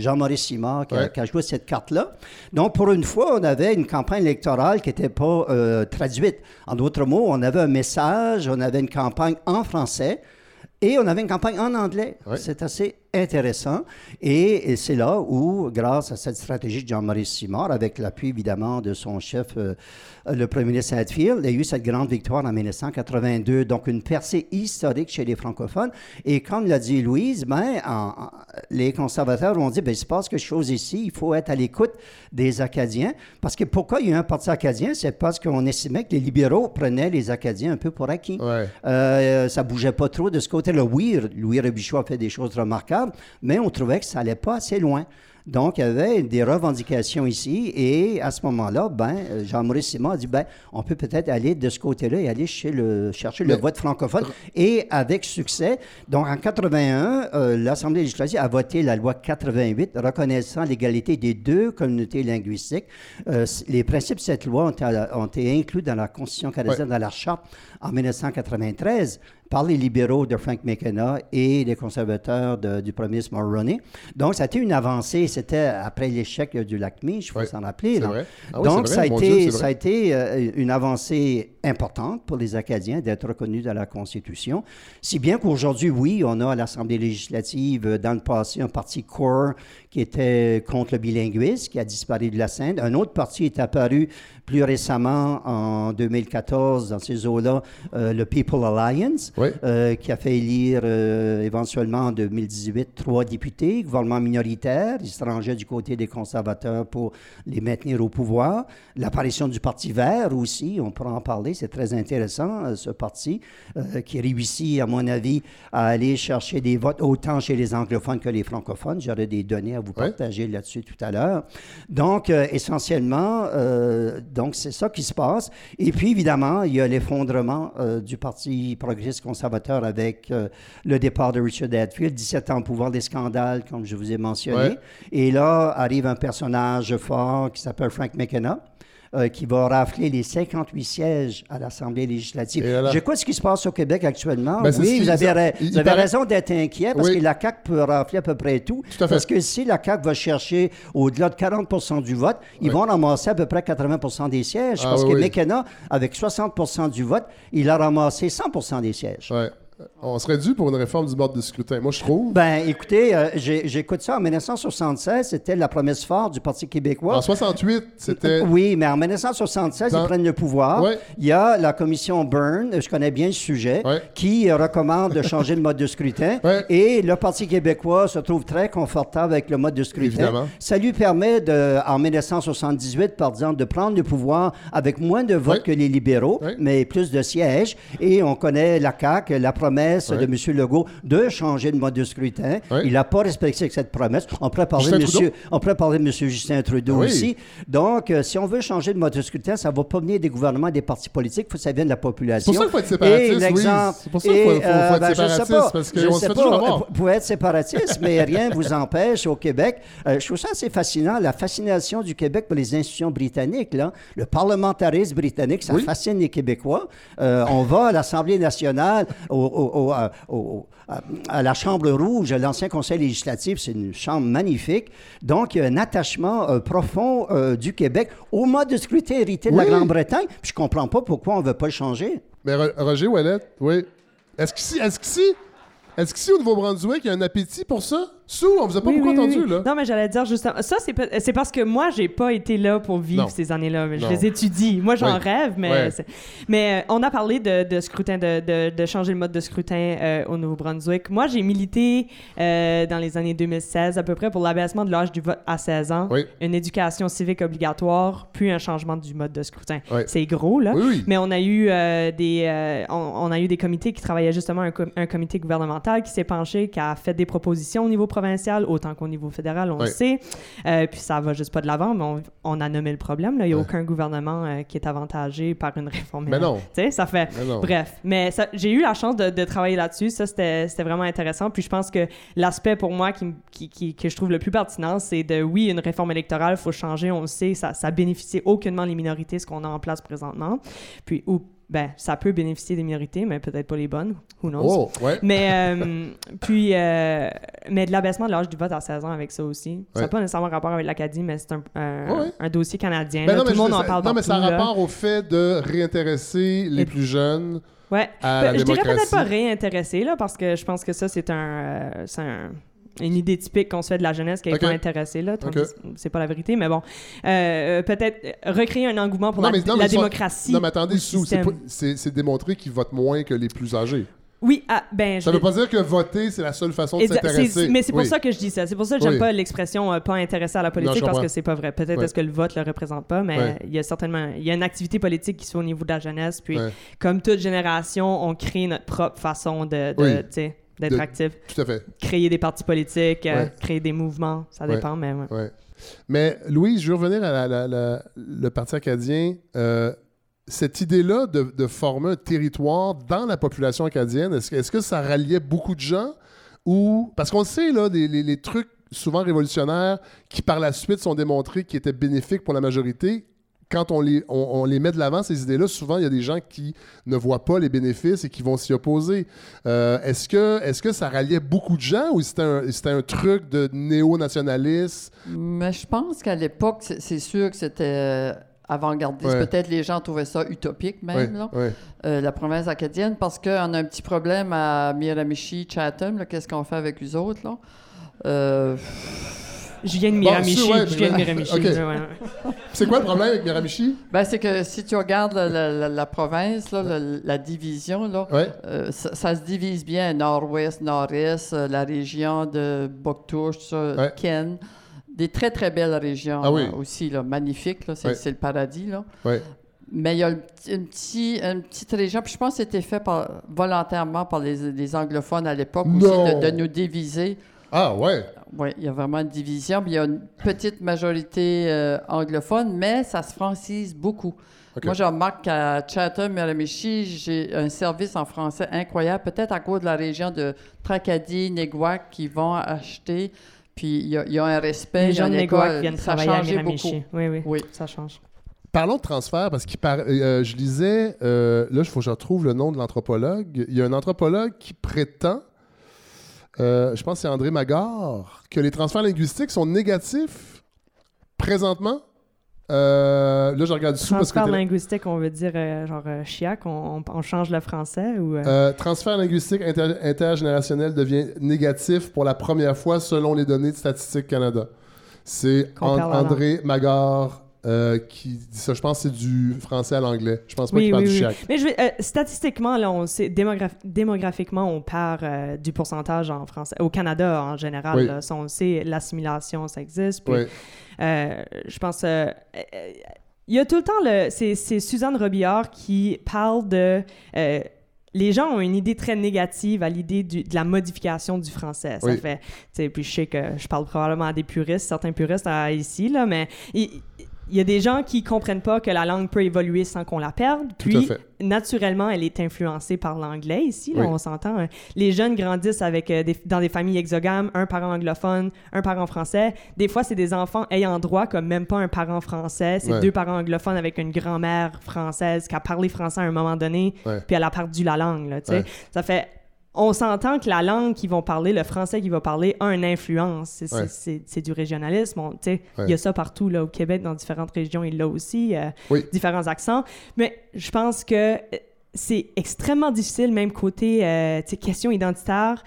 Jean-Maurice Simard qui, a- Ouais. qui a joué cette carte-là. Donc, pour une fois, on avait une campagne électorale qui n'était pas euh, traduite. En d'autres mots, on avait un message, on avait une campagne en français et on avait une campagne en anglais. C'est assez intéressant. Et, et c'est là où, grâce à cette stratégie de Jean-Maurice Simard, avec l'appui évidemment de son chef, euh, le premier ministre Hadfield, il y a eu cette grande victoire en 1982. Donc, une percée historique chez les francophones. Et comme l'a dit Louise, ben, en- en- les conservateurs ont dit, ben, il se passe quelque chose ici, il faut être à l'écoute des Acadiens. Parce que pourquoi il y a eu un parti acadien? C'est parce qu'on estimait que les libéraux prenaient les Acadiens un peu pour acquis. Ouais. Euh, ça bougeait pas trop de ce côté-là. Oui, Louis Robichaud a fait des choses remarquables, mais on trouvait que ça allait pas assez loin. Donc, il y avait des revendications ici, et à ce moment-là, ben, euh, Jean-Maurice Simon a dit, ben, on peut peut-être aller de ce côté-là et aller chez le, chercher le Mais- vote francophone, et avec succès. Donc, en 81, euh, l'Assemblée législative a voté la loi 88 reconnaissant l'égalité des deux communautés linguistiques. Euh, les principes de cette loi ont été, ont été inclus dans la Constitution canadienne, dans la Charte en 1993 par les libéraux de Frank McKenna et les conservateurs de- du premier Mulroney. Donc, ça a été une avancée. C'était après l'échec du lac Meach, il faut Ouais, s'en rappeler. vrai. Ah oui, Donc, ça, a été, Dieu, ça a été euh, une avancée importante pour les Acadiens d'être reconnus dans la Constitution. Si bien qu'aujourd'hui, oui, on a à l'Assemblée législative, euh, dans le passé, un parti core qui était contre le bilinguisme, qui a disparu de la scène. Un autre parti est apparu plus récemment, en 2014, dans ces eaux-là, euh, le People Alliance, Oui. euh, qui a fait élire euh, éventuellement en 2018 trois députés, gouvernement minoritaire. Ils se rangeaient du côté des conservateurs pour les maintenir au pouvoir. L'apparition du Parti vert aussi, on pourra en parler, c'est très intéressant, ce parti, qui réussit, à mon avis, à aller chercher des votes autant chez les anglophones que les francophones. J'aurai des données à vous Ouais. partager là-dessus tout à l'heure. Donc, euh, essentiellement, euh, donc c'est ça qui se passe. Et puis, évidemment, il y a l'effondrement euh, du Parti progressiste conservateur avec le départ de Richard Hadfield, 17 ans au pouvoir des scandales, comme je vous ai mentionné. Ouais. Et là arrive un personnage fort qui s'appelle Frank McKenna. Euh, qui va rafler les 58 sièges à l'Assemblée législative. Je quoi ce qui se passe au Québec actuellement. Ben, oui, vous avez, ça- ra- il- vous il avez paraît- raison d'être inquiet parce Oui. que la CAQ peut rafler à peu près tout. Tout à fait. Parce que si la CAQ va chercher au-delà de 40% du vote, ils Oui. vont ramasser à peu près 80% des sièges. Ah parce que. McKenna, avec 60% du vote, il a ramassé 100% des sièges. On serait dû pour une réforme du mode de scrutin. Moi, je trouve. Ben, écoutez, euh, j'écoute ça. En 1976, c'était la promesse forte du Parti québécois. En 68, c'était. Oui, mais en 1976, Dans- ils prennent le pouvoir. Ouais. Il y a la commission Byrne, je connais bien le sujet, Ouais. qui recommande de changer le mode de scrutin. *laughs* Ouais. Et le Parti québécois se trouve très confortable avec le mode de scrutin. Évidemment. Ça lui permet, de, en 1978, par exemple, de prendre le pouvoir avec moins de votes que les libéraux, mais plus de sièges. Et on connaît la CAQ, la promesse De M. Legault de changer le mode de scrutin. Il n'a pas respecté cette promesse. On pourrait parler, de monsieur, on pourrait parler de M. Justin Trudeau Oui. aussi. Donc, euh, si on veut changer le mode de scrutin, ça ne va pas venir des gouvernements, des partis politiques, il faut que ça vienne de la population. C'est pour ça qu'il faut être séparatiste, Et l'exemple- C'est pour ça qu'il faut- et, faut- faut euh, être ben, séparatiste, pas. parce qu'on se sais fait pas, toujours. Vous pouvez être séparatiste, mais rien ne vous empêche au Québec. Euh, je trouve ça assez fascinant, la fascination du Québec pour les institutions britanniques. Là. Le parlementarisme britannique, ça Oui. fascine les Québécois. Euh, on va à l'Assemblée nationale, au- au- au- à- au- à- à la Chambre rouge, à l'ancien conseil législatif, c'est une chambre magnifique. Donc, il y a un attachement euh, profond euh, du Québec au mode de scrutin hérité de la. Grande-Bretagne. Puis je comprends pas pourquoi on ne veut pas le changer. Mais Ro- Roger Ouellet, oui. Est-ce qu'ici, est-ce qu'ici, est-ce qu'ici au Nouveau-Brunswick, il y a un appétit pour ça? Sous, on vous a pas Oui, beaucoup oui, entendu, oui. là. Non, mais j'allais dire justement. Ça, c'est parce que moi, j'ai pas été là pour vivre Non. ces années-là. mais Je les étudie. Moi, j'en rêve, mais. C'est- Mais euh, on a parlé de, de scrutin, de, de- de changer le mode de scrutin euh, au Nouveau-Brunswick. Moi, j'ai milité euh, dans les années 2016 à peu près pour l'abaissement de l'âge du vote à 16 ans, une éducation civique obligatoire, puis un changement du mode de scrutin. C'est gros, là. Mais on a eu des on, on a eu des comités qui travaillaient justement un, com- un comité gouvernemental qui s'est penché, qui a fait des propositions au niveau provincial autant qu'au niveau fédéral, on le sait. Euh, puis ça va juste pas de l'avant, mais on, on a nommé le problème. là. Il n'y a aucun gouvernement euh, qui est avantagé par une réforme. Mais non. Tu sais, ça fait. Mais non. Bref, mais j'ai eu la chance de, de travailler là-dessus. Ça, c'était vraiment intéressant. Puis je pense que l'aspect pour moi qui- qui- que je trouve le plus pertinent, c'est de, oui, une réforme électorale, il faut changer, on le sait, ça, ça bénéficie aucunement les minorités, ce qu'on a en place présentement. Puis, ou, ben, ça peut bénéficier des minorités, mais peut-être pas les bonnes. Who knows? Oh, ouais. Mais, euh, puis, euh, mais de l'abaissement de l'âge du vote à 16 ans avec ça aussi. Ça n'a Ouais. pas nécessairement rapport avec l'Acadie, mais c'est un, un, Ouais, ouais. un dossier canadien. Ben non, Tout le monde en parle Non, mais ça a rapport au fait de réintéresser les Et- plus jeunes Ouais. à Ben, la je dirais peut-être pas réintéresser, là, parce que je pense que ça, c'est un, euh, c'est un- une idée typique qu'on se fait de la jeunesse qui n'est Ok. pas intéressée, là. tandis Ok. que C'est pas la vérité, mais bon. Euh, peut-être recréer un engouement pour Non, la, mais- non, la mais ça- démocratie. Non, mais attendez, c'est démontré qu'ils votent moins que les plus âgés. Oui, ah, ben... Ça je veut pas dire que voter, c'est la seule façon de s'intéresser. Mais c'est pour Oui. ça que je dis ça. C'est pour ça que j'aime Oui. pas l'expression euh, pas intéressé à la Non, politique je parce que c'est pas vrai. Peut-être Ouais. est-ce que le vote le représente pas, mais il y a certainement il y a une activité politique qui se fait au niveau de la jeunesse. Puis comme toute génération, on crée notre propre façon de, Oui. D'être actif. Tout à fait. Créer des partis politiques, euh, créer des mouvements, ça Ouais. dépend, mais ouais. Ouais. Mais Louise, je veux revenir à la- la- la- le Parti acadien. Euh, cette idée-là de, de former un territoire dans la population acadienne, est-ce, que- ça ralliait beaucoup de gens ou parce qu'on sait là, les, les- les trucs souvent révolutionnaires qui par la suite sont démontrés qui étaient bénéfiques pour la majorité. Quand on les, on, on les met de l'avant, ces idées-là, souvent, il y a des gens qui ne voient pas les bénéfices et qui vont s'y opposer. Euh, est-ce, que, est-ce que ça ralliait beaucoup de gens ou c'était un, c'était un truc de néo-nationalisme? Mais je pense qu'à l'époque, c'est c'est sûr que c'était euh, avant-gardiste. Ouais. Peut-être les gens trouvaient ça utopique même, Ouais, là, ouais. euh, la province acadienne, parce qu'on a un petit problème à Miramichi, Chatham. là, Qu'est-ce qu'on fait avec les autres? Là? Euh, Je viens de Miramichi. sûr, ouais, je viens de mais- Miramichi. ok. ouais, ouais. C'est quoi le problème avec Miramichi? ben, c'est que si tu regardes la, la- la- la province, là, la, la division, là, Ouais. euh, ça, ça se divise bien nord-ouest, nord-est, euh, la région de Boctouche. Ken. Des très, très belles régions Ah oui. là, aussi, là, magnifiques. là, C'est Ouais. c'est le paradis. Là. Ouais. Mais il y a une, petit- une petite région, puis je pense que c'était fait par- volontairement par les, les anglophones à l'époque aussi, de, de nous diviser. Ah ouais. Oui, il y a vraiment une division. Puis il y a une petite majorité euh, anglophone, mais ça se francise beaucoup. Moi, je remarque qu'à Chatham, Miramichi, j'ai un service en français incroyable, peut-être à cause de la région de Tracadie, Neguac, qui vont acheter. Puis il y a, il y a un respect. Les il y a gens de école. viennent Ça travailler à beaucoup. Oui, oui, Oui. ça change. Parlons de transfert, parce que je lisais, euh, là, il faut que je retrouve le nom de l'anthropologue. Il y a un anthropologue qui prétend, euh, je pense que c'est André Magard, que les transferts linguistiques sont négatifs présentement Euh, là, je regarde dessous parce que. Transfert linguistique, on veut dire euh, genre chiac, on, change le français ou. transfert linguistique inter- intergénérationnel devient négatif pour la première fois selon les données de Statistique Canada. C'est André Magard euh, qui dit ça. Je pense que c'est du français à l'anglais. Je pense pas Oui, qu'il parle oui, du chiac. Mais je euh, statistiquement, là, on sait, démograph- démographiquement, on perd euh, du pourcentage en français. Au Canada, en général, là, on sait, l'assimilation, ça existe. Puis, je pense... il y a tout le temps... le C'est Suzanne Robillard qui parle de... les gens ont une idée très négative à l'idée de la modification du français. Ça Oui. fait, puis je sais que je parle probablement à des puristes, certains puristes ici, là, mais il, il y a des gens qui comprennent pas que la langue peut évoluer sans qu'on la perde. Puis, naturellement, elle est influencée par l'anglais ici, là, Oui. on s'entend. hein. Les jeunes grandissent avec euh, des- dans des familles exogames, un parent anglophone, un parent français. Des fois, c'est des enfants ayant droit comme même pas un parent français. C'est Ouais. deux parents anglophones avec une grand-mère française qui a parlé français à un moment donné, Ouais. puis elle a perdu la langue. Là. Ouais. Ça fait... On s'entend que la langue qu'ils vont parler, le français qu'ils vont parler, a une influence. C'est Ouais. du régionalisme. Il Ouais. y a ça partout là, au Québec, dans différentes régions, il l'a aussi. euh, Oui. différents accents. Mais je pense que euh, c'est extrêmement difficile, même côté euh, question identitaire.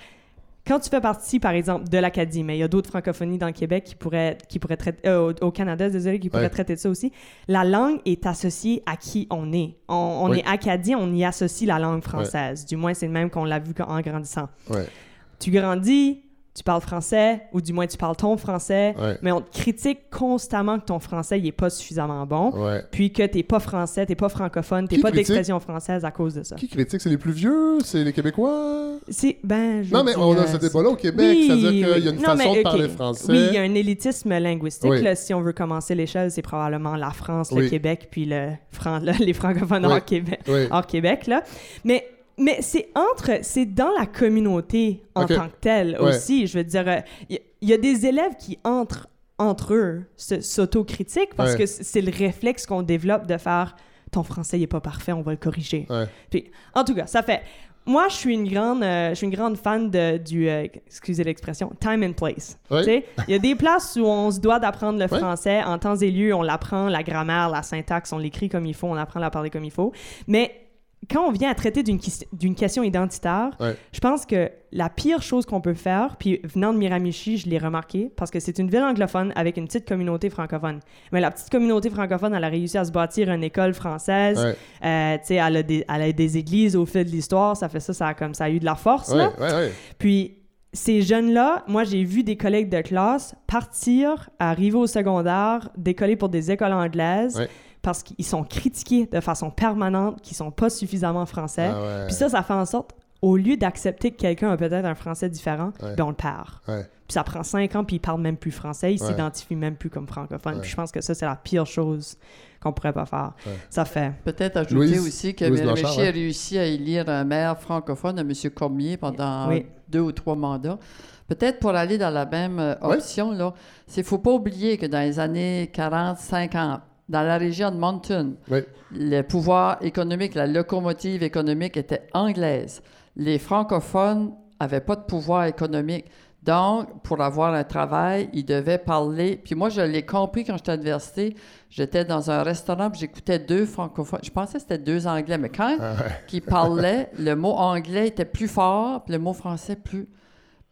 Quand tu fais partie, par exemple, de l'Acadie, mais il y a d'autres francophonies dans le Québec qui pourraient, qui pourraient traiter, euh, au, au Canada, désolé, qui pourraient Ouais. traiter de ça aussi. La langue est associée à qui on est. On, on Oui. est Acadien, on y associe la langue française. Du moins, c'est le même qu'on l'a vu en grandissant. Ouais. Tu grandis, tu parles français, ou du moins tu parles ton français, Ouais. mais on te critique constamment que ton français n'est pas suffisamment bon Ouais. puis que t'es pas français, t'es pas francophone, t'es pas d'expression française à cause de ça. Qui critique? C'est les plus vieux? C'est les Québécois? C'est ben je Non, mais dire, on a euh, ce débat-là au Québec. oui, C'est-à-dire qu'il y a une Non, façon mais, de parler français. Oui, il y a un élitisme linguistique. Oui. Là, si on veut commencer l'échelle, c'est probablement la France, le. Québec, puis le Fran- le- *laughs* les francophones hors Québec. Hors Québec là. Mais mais c'est entre c'est dans la communauté en tant que telle Ouais. aussi. Je veux dire, euh, il y, il y a des élèves qui entrent entre eux s'autocritiquent parce Ouais. que c'est le réflexe qu'on développe de faire ton français n'est pas parfait, on va le corriger. Ouais. Puis, en tout cas, ça fait. Moi, je suis une grande, euh, je suis une grande fan de, du, euh, excusez l'expression, time and place. Ouais. Il y a des places où on se doit d'apprendre le Ouais. français en temps et lieu, on l'apprend, la grammaire, la syntaxe, on l'écrit comme il faut, on apprend à la parler comme il faut. Mais quand on vient à traiter d'une ques- d'une question identitaire, Ouais. je pense que la pire chose qu'on peut faire, puis venant de Miramichi, je l'ai remarqué, parce que c'est une ville anglophone avec une petite communauté francophone. Mais la petite communauté francophone, elle a réussi à se bâtir une école française. Ouais. Euh, tu sais, elle, a des- elle a des églises au fil de l'histoire. Ça fait ça, ça a, comme, ça a eu de la force. Ouais, là. Puis ces jeunes-là, moi, j'ai vu des collègues de classe partir, arriver au secondaire, décoller pour des écoles anglaises. Parce qu'ils sont critiqués de façon permanente, qu'ils sont pas suffisamment français. Ah ouais. Puis ça, ça fait en sorte, au lieu d'accepter que quelqu'un a peut-être un français différent, Ouais. ben on le perd. Ouais. Puis ça prend cinq ans, puis il parle même plus français, il Ouais. s'identifie même plus comme francophone. Ouais. Puis je pense que ça, c'est la pire chose qu'on pourrait pas faire. Ouais. Ça fait... Peut-être ajouter Louise- aussi que Blanchard, a réussi à élire un maire francophone, M. Cormier, pendant Oui. deux ou trois mandats. Peut-être pour aller dans la même euh, Ouais. option, là, c'est faut pas oublier que dans les années 40-50, dans la région de Moncton, Oui. le pouvoir économique, la locomotive économique était anglaise. Les francophones n'avaient pas de pouvoir économique. Donc, pour avoir un travail, ils devaient parler. Puis moi, je l'ai compris quand j'étais à l'université. J'étais dans un restaurant, puis j'écoutais deux francophones. Je pensais que c'était deux anglais, mais quand Ah ouais. qui parlaient, le mot anglais était plus fort, puis le mot français plus.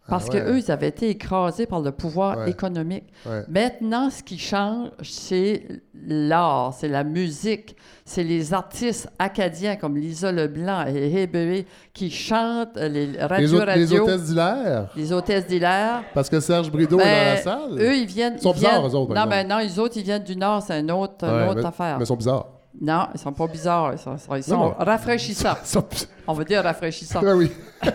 Parce Ah ouais. que eux, ils avaient été écrasés par le pouvoir Ouais. économique. Ouais. Maintenant, ce qui change, c'est l'art, c'est la musique, c'est les artistes acadiens comme Lisa Leblanc et Hébé qui chantent les radios hôtes- les radio, hôtesses d'hilaire. les hôtesses d'hilaire. Parce que Serge Brideau est dans la Ben, salle. Eux, ils viennent. Ils sont viennent- bizarres, eux autres, par Non, exemple. ben non, les autres, ils viennent du Nord, c'est une autre, une autre mais- affaire. Mais ils sont bizarres. Non, ils sont pas bizarres, ils sont, ils sont non. rafraîchissants. Sont. On va dire rafraîchissants. Ouais, oui. *laughs*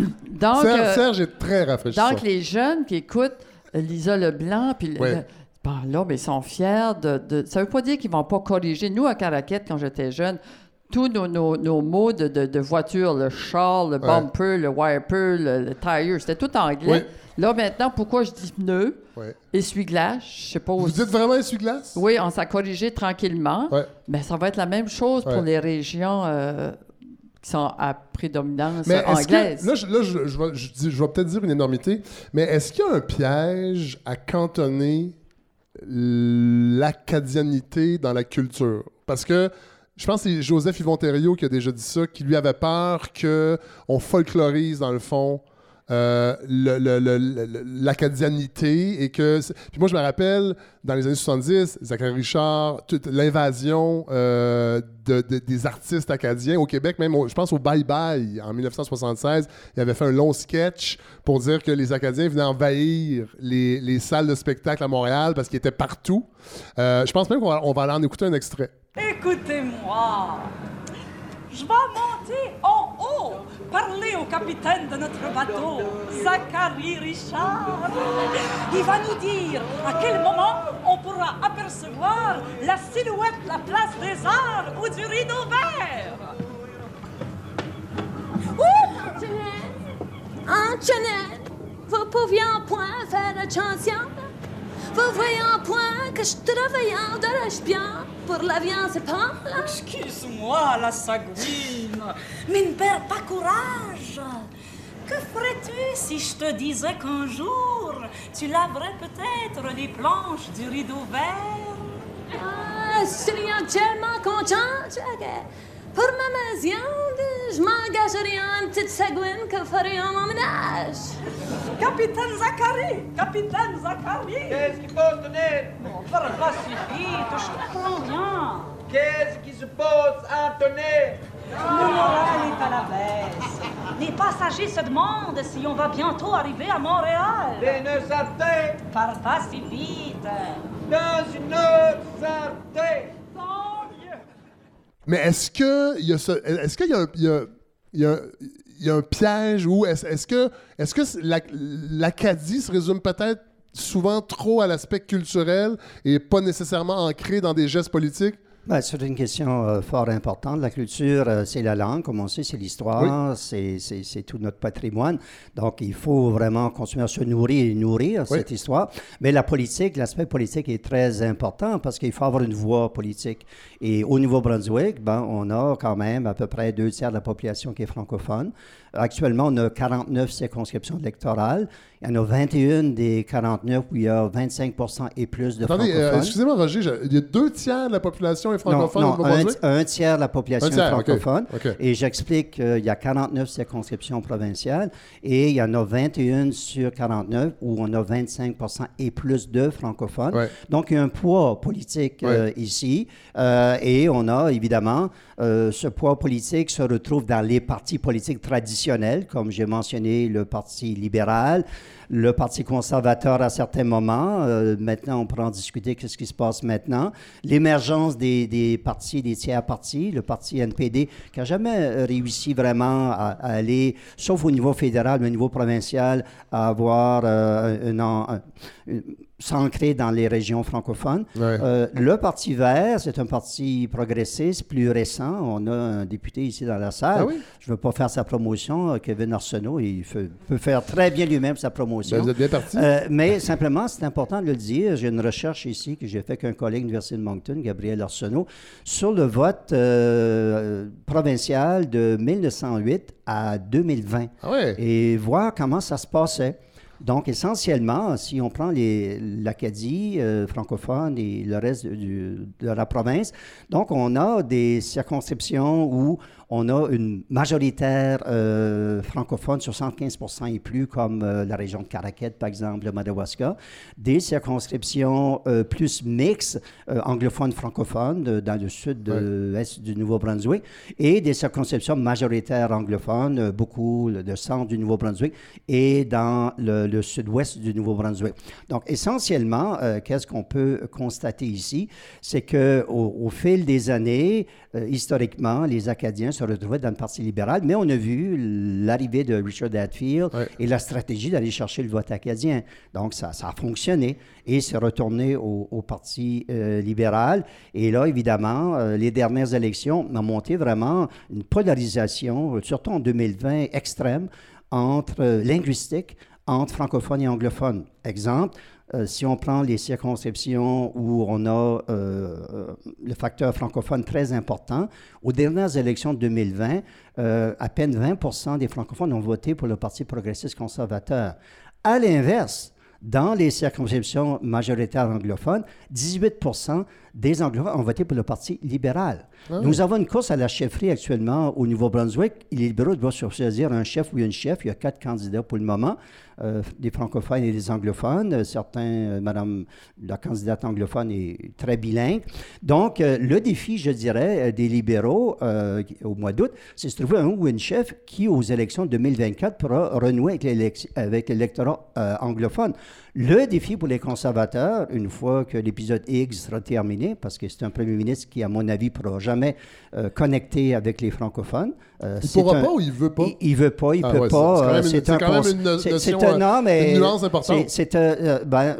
*coughs* Donc, Serge, euh, Serge est très rafraîchissant. Donc, les jeunes qui écoutent euh, Lisa Leblanc, puis le- le- bon, là, mais ils sont fiers de, de- Ça veut pas dire qu'ils vont pas corriger. Nous, à Caraquette, quand j'étais jeune, tous nos, nos- nos mots de, de, de voiture, le char, le Ouais. bumper, le wiper, le, le tire, c'était tout anglais. Là, maintenant, pourquoi je dis pneu, Ouais. essuie-glace, je sais pas Vous dites vraiment essuie-glace? Oui, on s'est corrigé tranquillement. Ouais. Mais ça va être la même chose pour les régions euh, qui sont à prédominance Mais anglaise. que, là, je, là, je, je vais, je dis- je vais peut-être dire une énormité, mais est-ce qu'il y a un piège à cantonner l'acadianité dans la culture? Parce que je pense que c'est Joseph Yvon Thériault qui a déjà dit ça, qui lui avait peur qu'on folklorise, dans le fond, euh, l'acadianité et que... Puis moi, je me rappelle, dans les années 70, Zachary Richard, toute l'invasion euh, de, des artistes acadiens au Québec, même, je pense au Bye Bye, en 1976, il avait fait un long sketch pour dire que les Acadiens venaient envahir les, les salles de spectacle à Montréal parce qu'ils étaient partout. Euh, je pense même qu'on va, aller en écouter un extrait. Écoutez-moi, je vais monter en haut parler au capitaine de notre bateau, Zachary Richard. Il va nous dire à quel moment on pourra apercevoir la silhouette de la place des arts ou du rideau vert. Ouh! Jeannette, vous pouviez en point faire chanson? Vous voyez en point que je travaille en de bien pour la viande, c'est pas Excuse-moi, la sagouine, mais ne perds pas courage. Que ferais-tu si je te disais qu'un jour, tu laverais peut-être les planches du rideau vert? Ah, je serais tellement contente, Pour ma maison, je m'engagerai en petite sagouine que ferait mon ménage. Capitaine Zachary! Capitaine Zachary! Qu'est-ce qu'il faut donner? Bon, parle pas si vite, je comprends bien. Qu'est-ce qui se pose à donner? Le moral est à la baisse. Les passagers se demandent si on va bientôt arriver à Montréal. Et ne savent Parle pas si vite. Dans une autre santé. Mais est-ce qu'il y a y a, un piège ou est-ce, est-ce que, est-ce que l'Acadie se résume peut-être souvent trop à l'aspect culturel et pas nécessairement ancré dans des gestes politiques? Ben, c'est une question euh, fort importante. La culture, euh, c'est la langue, comme on sait, c'est l'histoire, c'est, tout notre patrimoine. Donc, il faut vraiment continuer à se nourrir et nourrir cette histoire. Mais la politique, l'aspect politique est très important parce qu'il faut avoir une voix politique. Et au Nouveau-Brunswick, ben, on a quand même à peu près deux tiers de la population qui est francophone. Actuellement, on a 49 circonscriptions électorales. Il y en a 21 des 49 où il y a 25% et plus de Attendez, euh, excusez-moi, Roger, il y a deux tiers de la population est francophone non, non, un, tiers de la population est francophone. Et j'explique qu'il y a 49 circonscriptions provinciales et il y en a 21 sur 49 où on a 25% et plus de francophones. Donc, il y a un poids politique euh, ici. Euh, et on a évidemment ce poids politique se retrouve dans les partis politiques traditionnels, comme j'ai mentionné le Parti libéral, le Parti conservateur à certains moments. Euh, maintenant, on pourra en discuter qu'est-ce qui se passe maintenant. L'émergence des, partis, des tiers partis, le parti NPD, qui n'a jamais réussi vraiment à, aller, sauf au niveau fédéral, mais au niveau provincial, à avoir euh, un, s'ancrer dans les régions francophones. Euh, le Parti vert, c'est un parti progressiste plus récent. On a un député ici dans la salle. Ah Je ne veux pas faire sa promotion, Kevin Arsenault. Il peut faire très bien lui-même sa promotion. Ben, vous êtes bien parti. Euh, mais simplement, c'est important de le dire. J'ai une recherche ici que j'ai faite avec un collègue de l'Université de Moncton, Gabriel Arsenault, sur le vote euh, provincial de 1908 à 2020. Ah ouais? Et voir comment ça se passait. Donc, essentiellement, si on prend l'Acadie euh, francophone et le reste de la province, donc on a des circonscriptions où on a une majoritaire euh, francophone, 75% et plus, comme euh, la région de Caraquette, par exemple, le Madawaska. Des circonscriptions euh, plus mixtes, anglophones, francophones, dans le sud de l'est du Nouveau-Brunswick, et des circonscriptions majoritaires anglophones, beaucoup de centre du Nouveau-Brunswick, et dans le, sud-ouest du Nouveau-Brunswick. Donc, essentiellement, qu'est-ce qu'on peut constater ici? C'est qu'au au fil des années, historiquement, les Acadiens se retrouver dans le Parti libéral, mais on a vu l'arrivée de Richard Hadfield et la stratégie d'aller chercher le vote acadien. Donc, ça, ça a fonctionné et c'est retourné au, Parti euh, libéral. Et là, évidemment, euh, les dernières élections ont monté vraiment une polarisation, surtout en 2020, extrême, entre euh, linguistique, entre francophones et anglophones. Exemple, euh, si on prend les circonscriptions où on a euh, le facteur francophone très important, aux dernières élections de 2020, euh, à peine 20% des francophones ont voté pour le Parti progressiste conservateur. À l'inverse, Dans les circonscriptions majoritaires anglophones, 18% des anglophones ont voté pour le Parti libéral. Ah Nous avons une course à la chefferie actuellement au Nouveau-Brunswick. Les libéraux doivent choisir un chef ou une chef. Il y a quatre candidats pour le moment, euh, des francophones et des anglophones. Euh, Certains, euh, Madame la candidate anglophone est très bilingue. Donc, euh, le défi, je dirais, euh, des libéraux euh, au mois d'août, c'est de trouver un ou une chef qui, aux élections 2024, pourra renouer avec l'élec- avec l'électorat euh, anglophone. Le défi pour les conservateurs, une fois que l'épisode X sera terminé, parce que c'est un premier ministre qui, à mon avis, ne pourra jamais euh, connecter avec les francophones. euh, Il c'est pourra un- pas ou il veut pas? il, il veut pas, il Ah peut ouais, pas. c'est quand euh, même une- un quand même cons- une no- c'est- notion, c'est un euh, non, mais une nuance importante. c'est- euh, ben,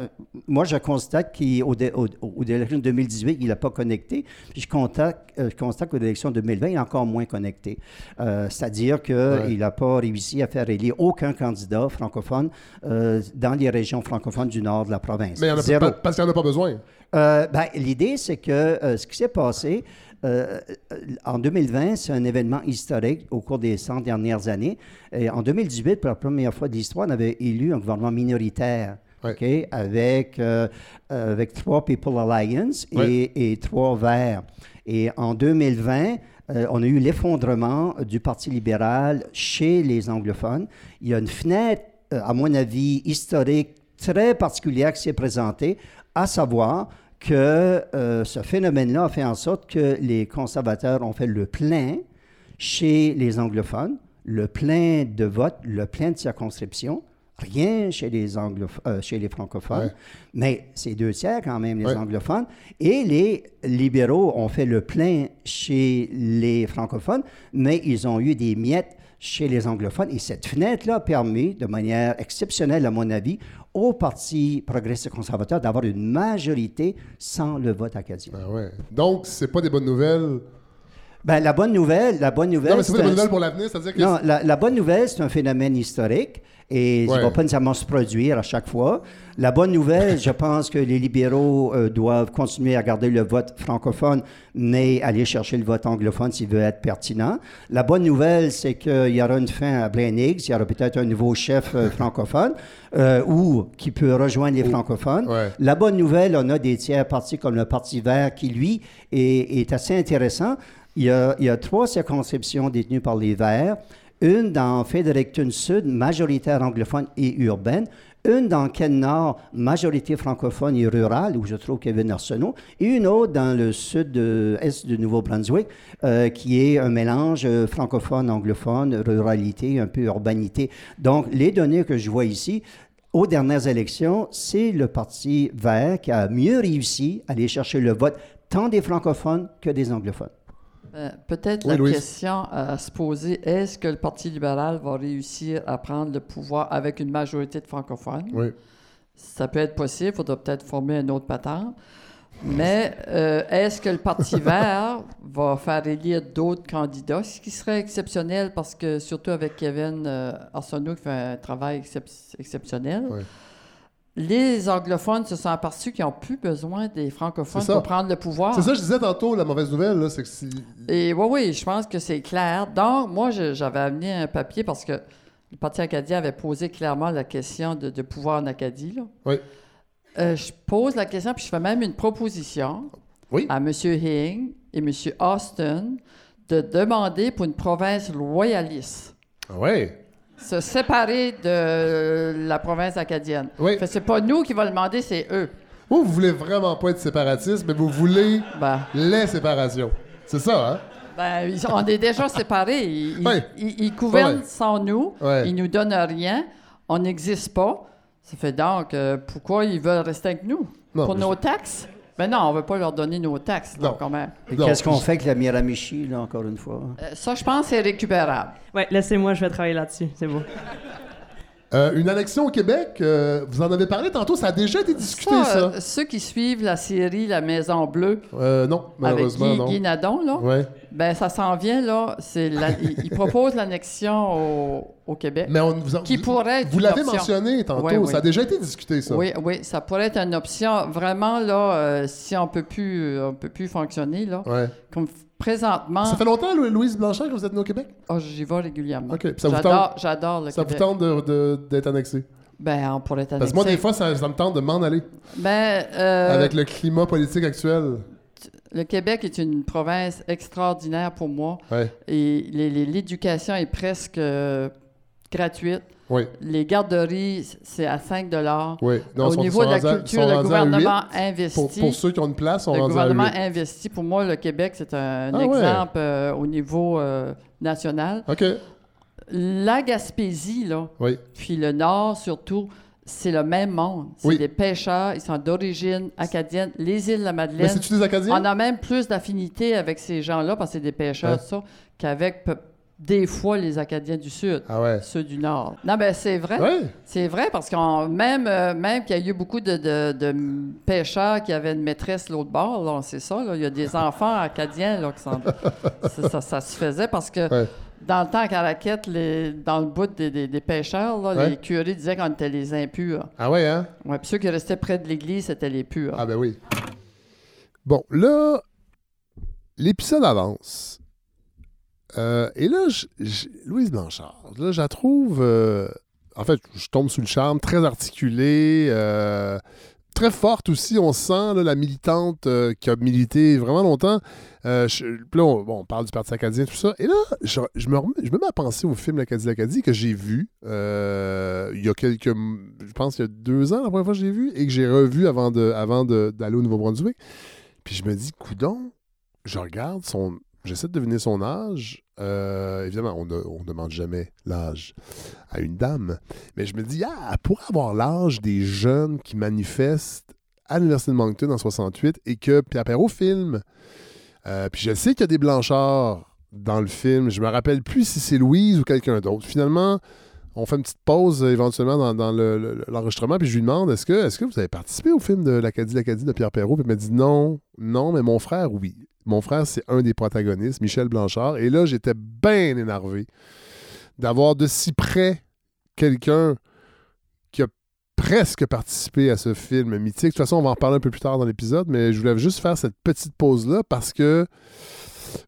moi, je constate qu'au dé- au, au élection 2018, il n'a pas connecté. Puis je constate, euh, je constate qu'aux élections 2020, il est encore moins connecté. C'est-à-dire qu'il Ouais. n'a pas réussi à faire élire aucun candidat francophone dans les régions francophones du nord de la province. Mais il y en a Zéro. pas, parce qu'il n'y en a pas besoin. Euh, ben, L'idée, c'est que euh, ce qui s'est passé euh, en 2020, c'est un événement historique au cours des 100 dernières années. Et en 2018, pour la première fois de l'histoire, on avait élu un gouvernement minoritaire. Avec, avec trois People Alliance et, trois Verts. Et en 2020, euh, on a eu l'effondrement du Parti libéral chez les anglophones. Il y a une fenêtre, euh, à mon avis, historique très particulière qui s'est présentée, à savoir que euh, ce phénomène-là a fait en sorte que les conservateurs ont fait le plein chez les anglophones, le plein de votes, le plein de circonscriptions. Rien chez les, euh, chez les francophones, Ouais. mais c'est deux tiers quand même, les Ouais. anglophones. Et les libéraux ont fait le plein chez les francophones, mais ils ont eu des miettes chez les anglophones. Et cette fenêtre-là a permis, de manière exceptionnelle à mon avis, au Parti progressiste conservateur d'avoir une majorité sans le vote acadien. Ah ouais. Donc, c'est pas des bonnes nouvelles. Ben, la bonne nouvelle, la bonne nouvelle, Non, mais c'est pas des un- bonnes nouvelles pour l'avenir, c'est-à-dire que. Non, la, la bonne nouvelle, c'est un phénomène historique et ça Ouais. ne va pas nécessairement se produire à chaque fois. La bonne nouvelle, je pense que les libéraux euh, doivent continuer à garder le vote francophone, mais aller chercher le vote anglophone s'il veut être pertinent. La bonne nouvelle, c'est qu'il y aura une fin à Blaine Higgs, il y aura peut-être un nouveau chef euh, francophone euh, ou qui peut rejoindre les francophones. Ouais. La bonne nouvelle, on a des tiers partis comme le Parti vert qui, lui, est, est assez intéressant. Il y, a, trois circonscriptions détenues par les Verts. Une dans Fredericton Sud, majoritaire anglophone et urbaine. Une dans Ken Nord, majorité francophone et rurale, où je trouve Kevin Arsenault. Et une autre dans le sud-est du Nouveau-Brunswick, euh, qui est un mélange euh, francophone-anglophone, ruralité, un peu urbanité. Donc, les données que je vois ici, aux dernières élections, c'est le Parti vert qui a mieux réussi à aller chercher le vote tant des francophones que des anglophones. Euh, Peut-être Oui, la Louise. question à se poser, est-ce que le Parti libéral va réussir à prendre le pouvoir avec une majorité de francophones? Oui. Ça peut être possible, il faudra peut-être former une autre patente. Mais euh, est-ce que le Parti *laughs* vert va faire élire d'autres candidats, ce qui serait exceptionnel parce que, surtout avec Kevin euh, Arsenault qui fait un travail excep- exceptionnel, Ouais. Les anglophones se sont aperçus qu'ils n'ont plus besoin des francophones pour prendre le pouvoir. C'est ça, que je disais tantôt, la mauvaise nouvelle, c'est que si. Et oui, oui, je pense que c'est clair. Donc, moi, j'avais amené un papier parce que le Parti acadien avait posé clairement la question de, de pouvoir en Acadie. là. Oui. Euh, je pose la question, puis je fais même une proposition Oui. à M. Hing et M. Austin de demander pour une province loyaliste Ah ouais? Se séparer de la province acadienne. Oui. Fait que c'est pas nous qui va le demander, c'est eux. Vous, vous voulez vraiment pas être séparatiste, mais vous voulez Ben, les séparations. C'est ça, hein? Ben, ils- on est déjà séparés. Ils, ils- Ouais. ils- ils gouvernent sans nous. Ils nous donnent rien. On n'existe pas. Ça fait donc, euh, pourquoi ils veulent rester avec nous? Non, Pour nos taxes? Ben non, on veut pas leur donner nos taxes, là, Non. quand même. Qu'est-ce qu'on fait avec la Miramichi, là, encore une fois? Euh, ça, je pense, c'est récupérable. Ouais, laissez-moi, je vais travailler là-dessus. C'est beau. Euh, une annexion au Québec, euh, vous en avez parlé tantôt, ça a déjà été discuté, Ça, ça? euh, ceux qui suivent la série La Maison Bleue non, avec malheureusement, Guy, non. Guy Nadon, là, Ouais. ben ça s'en vient, là. C'est la- ils, ils *laughs* proposent l'annexion au, au Québec. Mais on vous en- Qui vous- pourrait être Vous une l'avez mentionné tantôt, Oui, oui. ça a déjà été discuté, ça. Oui, oui, ça pourrait être une option. Vraiment, là, si on peut plus, on peut plus fonctionner, là, Ouais. comme présentement, Ça fait longtemps, Lou- Louise Blanchard, que vous êtes venue au Québec? oh, j'y vais régulièrement. OK. Ça vous tente, j'adore le ça vous Québec. tente de- de- d'être annexé? Ben, on pourrait être Parce que moi, des annexé. fois, ça, ça me tente de m'en aller. Ben, euh, Avec le climat politique actuel. le Québec est une province extraordinaire pour moi. Ouais. Et l'éducation est presque euh, gratuite. Oui, Les garderies, c'est à 5 oui. Non, Au sont- niveau sont de la culture, le gouvernement investit. Pour, pour ceux qui ont une place, on le gouvernement 8. investit. Pour moi, le Québec, c'est un Ah ouais. exemple euh, au niveau euh, national. OK. La Gaspésie, là, Oui. puis le Nord surtout, c'est le même monde. C'est Oui. des pêcheurs, ils sont d'origine acadienne. Les îles de la Mais Madeleine, c'est-tu des Acadiens? on a même plus d'affinité avec ces gens-là, parce que c'est des pêcheurs, ça, qu'avec des fois les Acadiens du Sud. Ah ouais. Ceux du Nord. Non, ben c'est vrai. C'est vrai parce qu'on même euh, même qu'il y a eu beaucoup de, de- de pêcheurs qui avaient une maîtresse l'autre bord, c'est ça. là. Il y a des *laughs* enfants acadiens là, qui sont. ça, ça- ça se faisait parce que Ouais. dans le temps qu'à la quête, les, dans le bout des, des- des pêcheurs, là, Ouais. les curés disaient qu'on était les impurs. Ah ouais, hein? Ouais, puis ceux qui restaient près de l'église, c'était les purs. Ah ben oui. Bon, là, l'épisode avance. Euh, et là, Louise Blanchard, là, je la trouve... euh, en fait, je tombe sous le charme, très articulée, euh, très forte aussi. On sent la militante qui a milité vraiment longtemps. Je- on, bon, on parle du Parti acadien, tout ça. Et là, je, me, remets- je me mets à penser au film L'Acadie, l'Acadie que j'ai vu il y a quelques... Je pense il y a deux ans, la première fois que je l'ai vu, et que j'ai revu avant d'aller au Nouveau-Brunswick. Puis je me dis, coudon, je regarde son... J'essaie de deviner son âge. Euh, évidemment, on ne demande jamais l'âge à une dame. Mais je me dis, ah, elle pourrait avoir l'âge des jeunes qui manifestent à l'Université de Moncton en 68 et que Pierre Perrault filme. Euh, puis je sais qu'il y a des blanchards dans le film. Je me rappelle plus si c'est Louise ou quelqu'un d'autre. Finalement, on fait une petite pause euh, éventuellement dans, dans le- le- l'enregistrement, puis je lui demande est-ce que, est que vous avez participé au film de l'Acadie, l'Acadie de Pierre Perrault? Puis il m'a dit non, non, mais mon frère, oui. Mon frère, c'est un des protagonistes, Michel Blanchard. Et là, j'étais bien énervé d'avoir de si près quelqu'un qui a presque participé à ce film mythique. De toute façon, on va en reparler un peu plus tard dans l'épisode, mais je voulais juste faire cette petite pause-là parce que.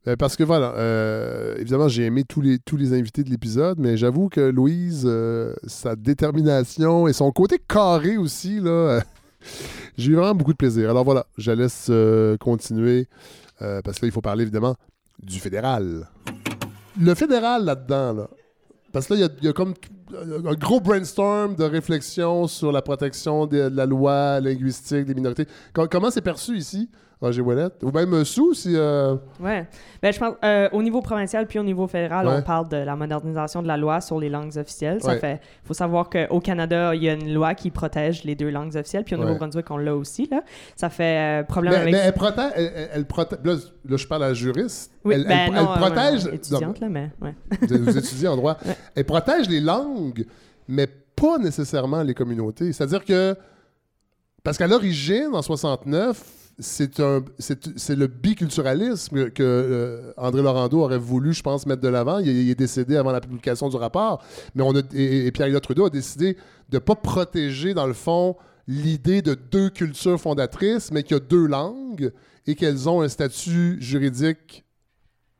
euh, parce que voilà, euh, évidemment, j'ai aimé tous les, invités de l'épisode, mais j'avoue que Louise, euh, sa détermination et son côté carré aussi, là, *laughs* j'ai eu vraiment beaucoup de plaisir. Alors voilà, je la laisse continuer euh, parce qu'il faut parler évidemment du fédéral. Le fédéral là-dedans, là, parce que là, il y a- il comme un gros brainstorm de réflexion sur la protection de, la loi linguistique des minorités. Com- comment c'est perçu ici, Roger Ouellette? Ou même euh, Sous, si... euh, Ouais. Ben, je pense, euh, au niveau provincial puis au niveau fédéral, Ouais. on parle de la modernisation de la loi sur les langues officielles. Ça Ouais. fait, faut savoir qu'au Canada, il y a une loi qui protège les deux langues officielles, puis au. Nouveau-Brunswick, on l'a aussi. Là. Ça fait euh, problème Mais, avec. mais elle protège... Elle, elle- elle protège là, là, je parle à la juriste. oui, elle, ben elle- non, elle euh, protège... ouais, non, étudiante, là, mais. *laughs* Vous, vous étudiez en droit. Elle protège les langues, mais pas nécessairement les communautés. C'est-à-dire que... Parce qu'à l'origine, en 69, c'est un c'est c'est le biculturalisme que euh, André Laurando aurait voulu, je pense, mettre de l'avant. Il, il est décédé avant la publication du rapport. Mais on a, et, et Pierre-Éliott Trudeau a décidé de ne pas protéger, dans le fond, l'idée de deux cultures fondatrices, mais qu'il y a deux langues et qu'elles ont un statut juridique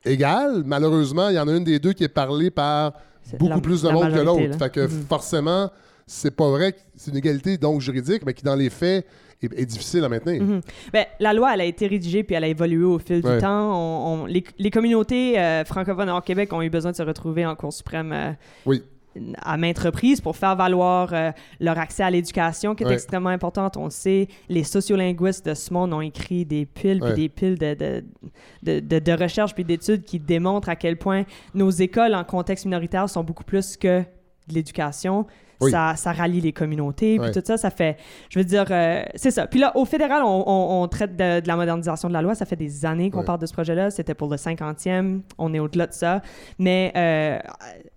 égal. Malheureusement, il y en a une des deux qui est parlée par beaucoup la- plus de monde que l'autre. Fait que Mhm. forcément, c'est pas vrai c'est une égalité donc juridique, mais qui dans les faits est, est difficile à maintenir. Mhm. Ben, la loi, elle a été rédigée puis elle a évolué au fil Ouais. du temps. On- on- les, les communautés euh, francophones hors Québec ont eu besoin de se retrouver en Cour suprême euh, Oui. à maintes reprises pour faire valoir euh, leur accès à l'éducation, qui est Ouais. extrêmement importante. On le sait, les sociolinguistes de ce monde ont écrit des piles puis des piles de, de, de, de- de recherches puis d'études qui démontrent à quel point nos écoles en contexte minoritaire sont beaucoup plus que de l'éducation. Oui. Ça, ça rallie les communautés, puis tout ça, ça fait... Je veux dire, euh, c'est ça. Puis là, au fédéral, on, on- on traite de, de la modernisation de la loi. Ça fait des années qu'on Ouais. parle de ce projet-là. C'était pour le 50e. On est au-delà de ça. Mais euh,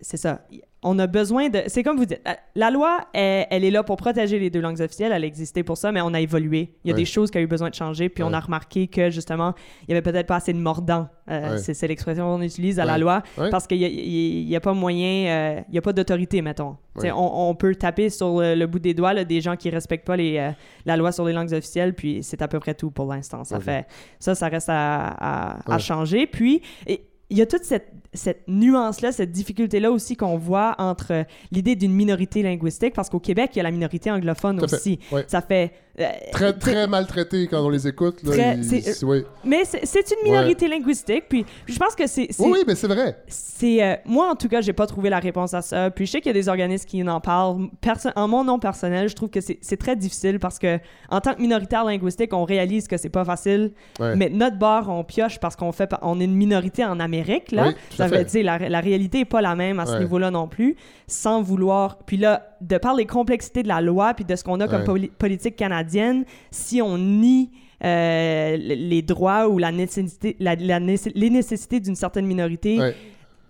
c'est ça. On a besoin de... C'est comme vous dites, la- loi, elle, elle est là pour protéger les deux langues officielles. Elle a existé pour ça, mais on a évolué. Il y a Ouais. des choses qui ont eu besoin de changer, puis on a remarqué que, justement, il y avait peut-être pas assez de mordant. Euh, Ouais. c'est, l'expression qu'on utilise à la loi, parce qu'il n'y a, pas moyen... euh, Il n'y a pas d'autorité, mettons. On, on peut taper sur le, le bout des doigts là, des gens qui respectent pas les, euh, la loi sur les langues officielles, puis c'est à peu près tout pour l'instant. Ça fait ça, ça reste à, à- changer. Puis et il y a toute cette, cette nuance-là, cette difficulté-là aussi qu'on voit entre euh, l'idée d'une minorité linguistique, parce qu'au Québec, il y a la minorité anglophone fait, aussi. ouais. Ça fait... euh, Très, très maltraités quand on les écoute. Là, Très- ils- c'est- c'est- oui. Mais c'est une minorité linguistique, puis, puis je pense que c'est... oui, oui, mais c'est vrai. c'est euh, moi en tout cas j'ai pas trouvé la réponse à ça puis je sais qu'il y a des organismes qui en parlent Perso- en mon nom personnel je trouve que c'est très difficile parce que en tant que minoritaire linguistique on réalise que c'est pas facile Ouais. mais de notre bord on pioche parce qu'on fait on est une minorité en Amérique là Oui, ça fait. la, la réalité est pas la même à ce niveau-là non plus sans vouloir puis là de par les complexités de la loi puis de ce qu'on a comme poli- politique canadienne si on nie euh, les droits ou la nécessité, la- la nécess- les nécessités d'une certaine minorité, Ouais.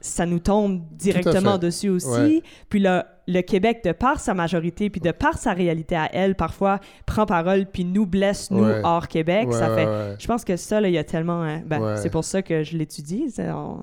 ça nous tombe directement dessus aussi. Ouais. Puis là, le Québec, de par sa majorité, puis de par sa réalité à elle, parfois prend parole, puis nous blesse, nous, Ouais. hors Québec. Ouais, ça fait... ouais. Je pense que ça, il y a tellement... hein, ben. C'est pour ça que je l'étudie. on-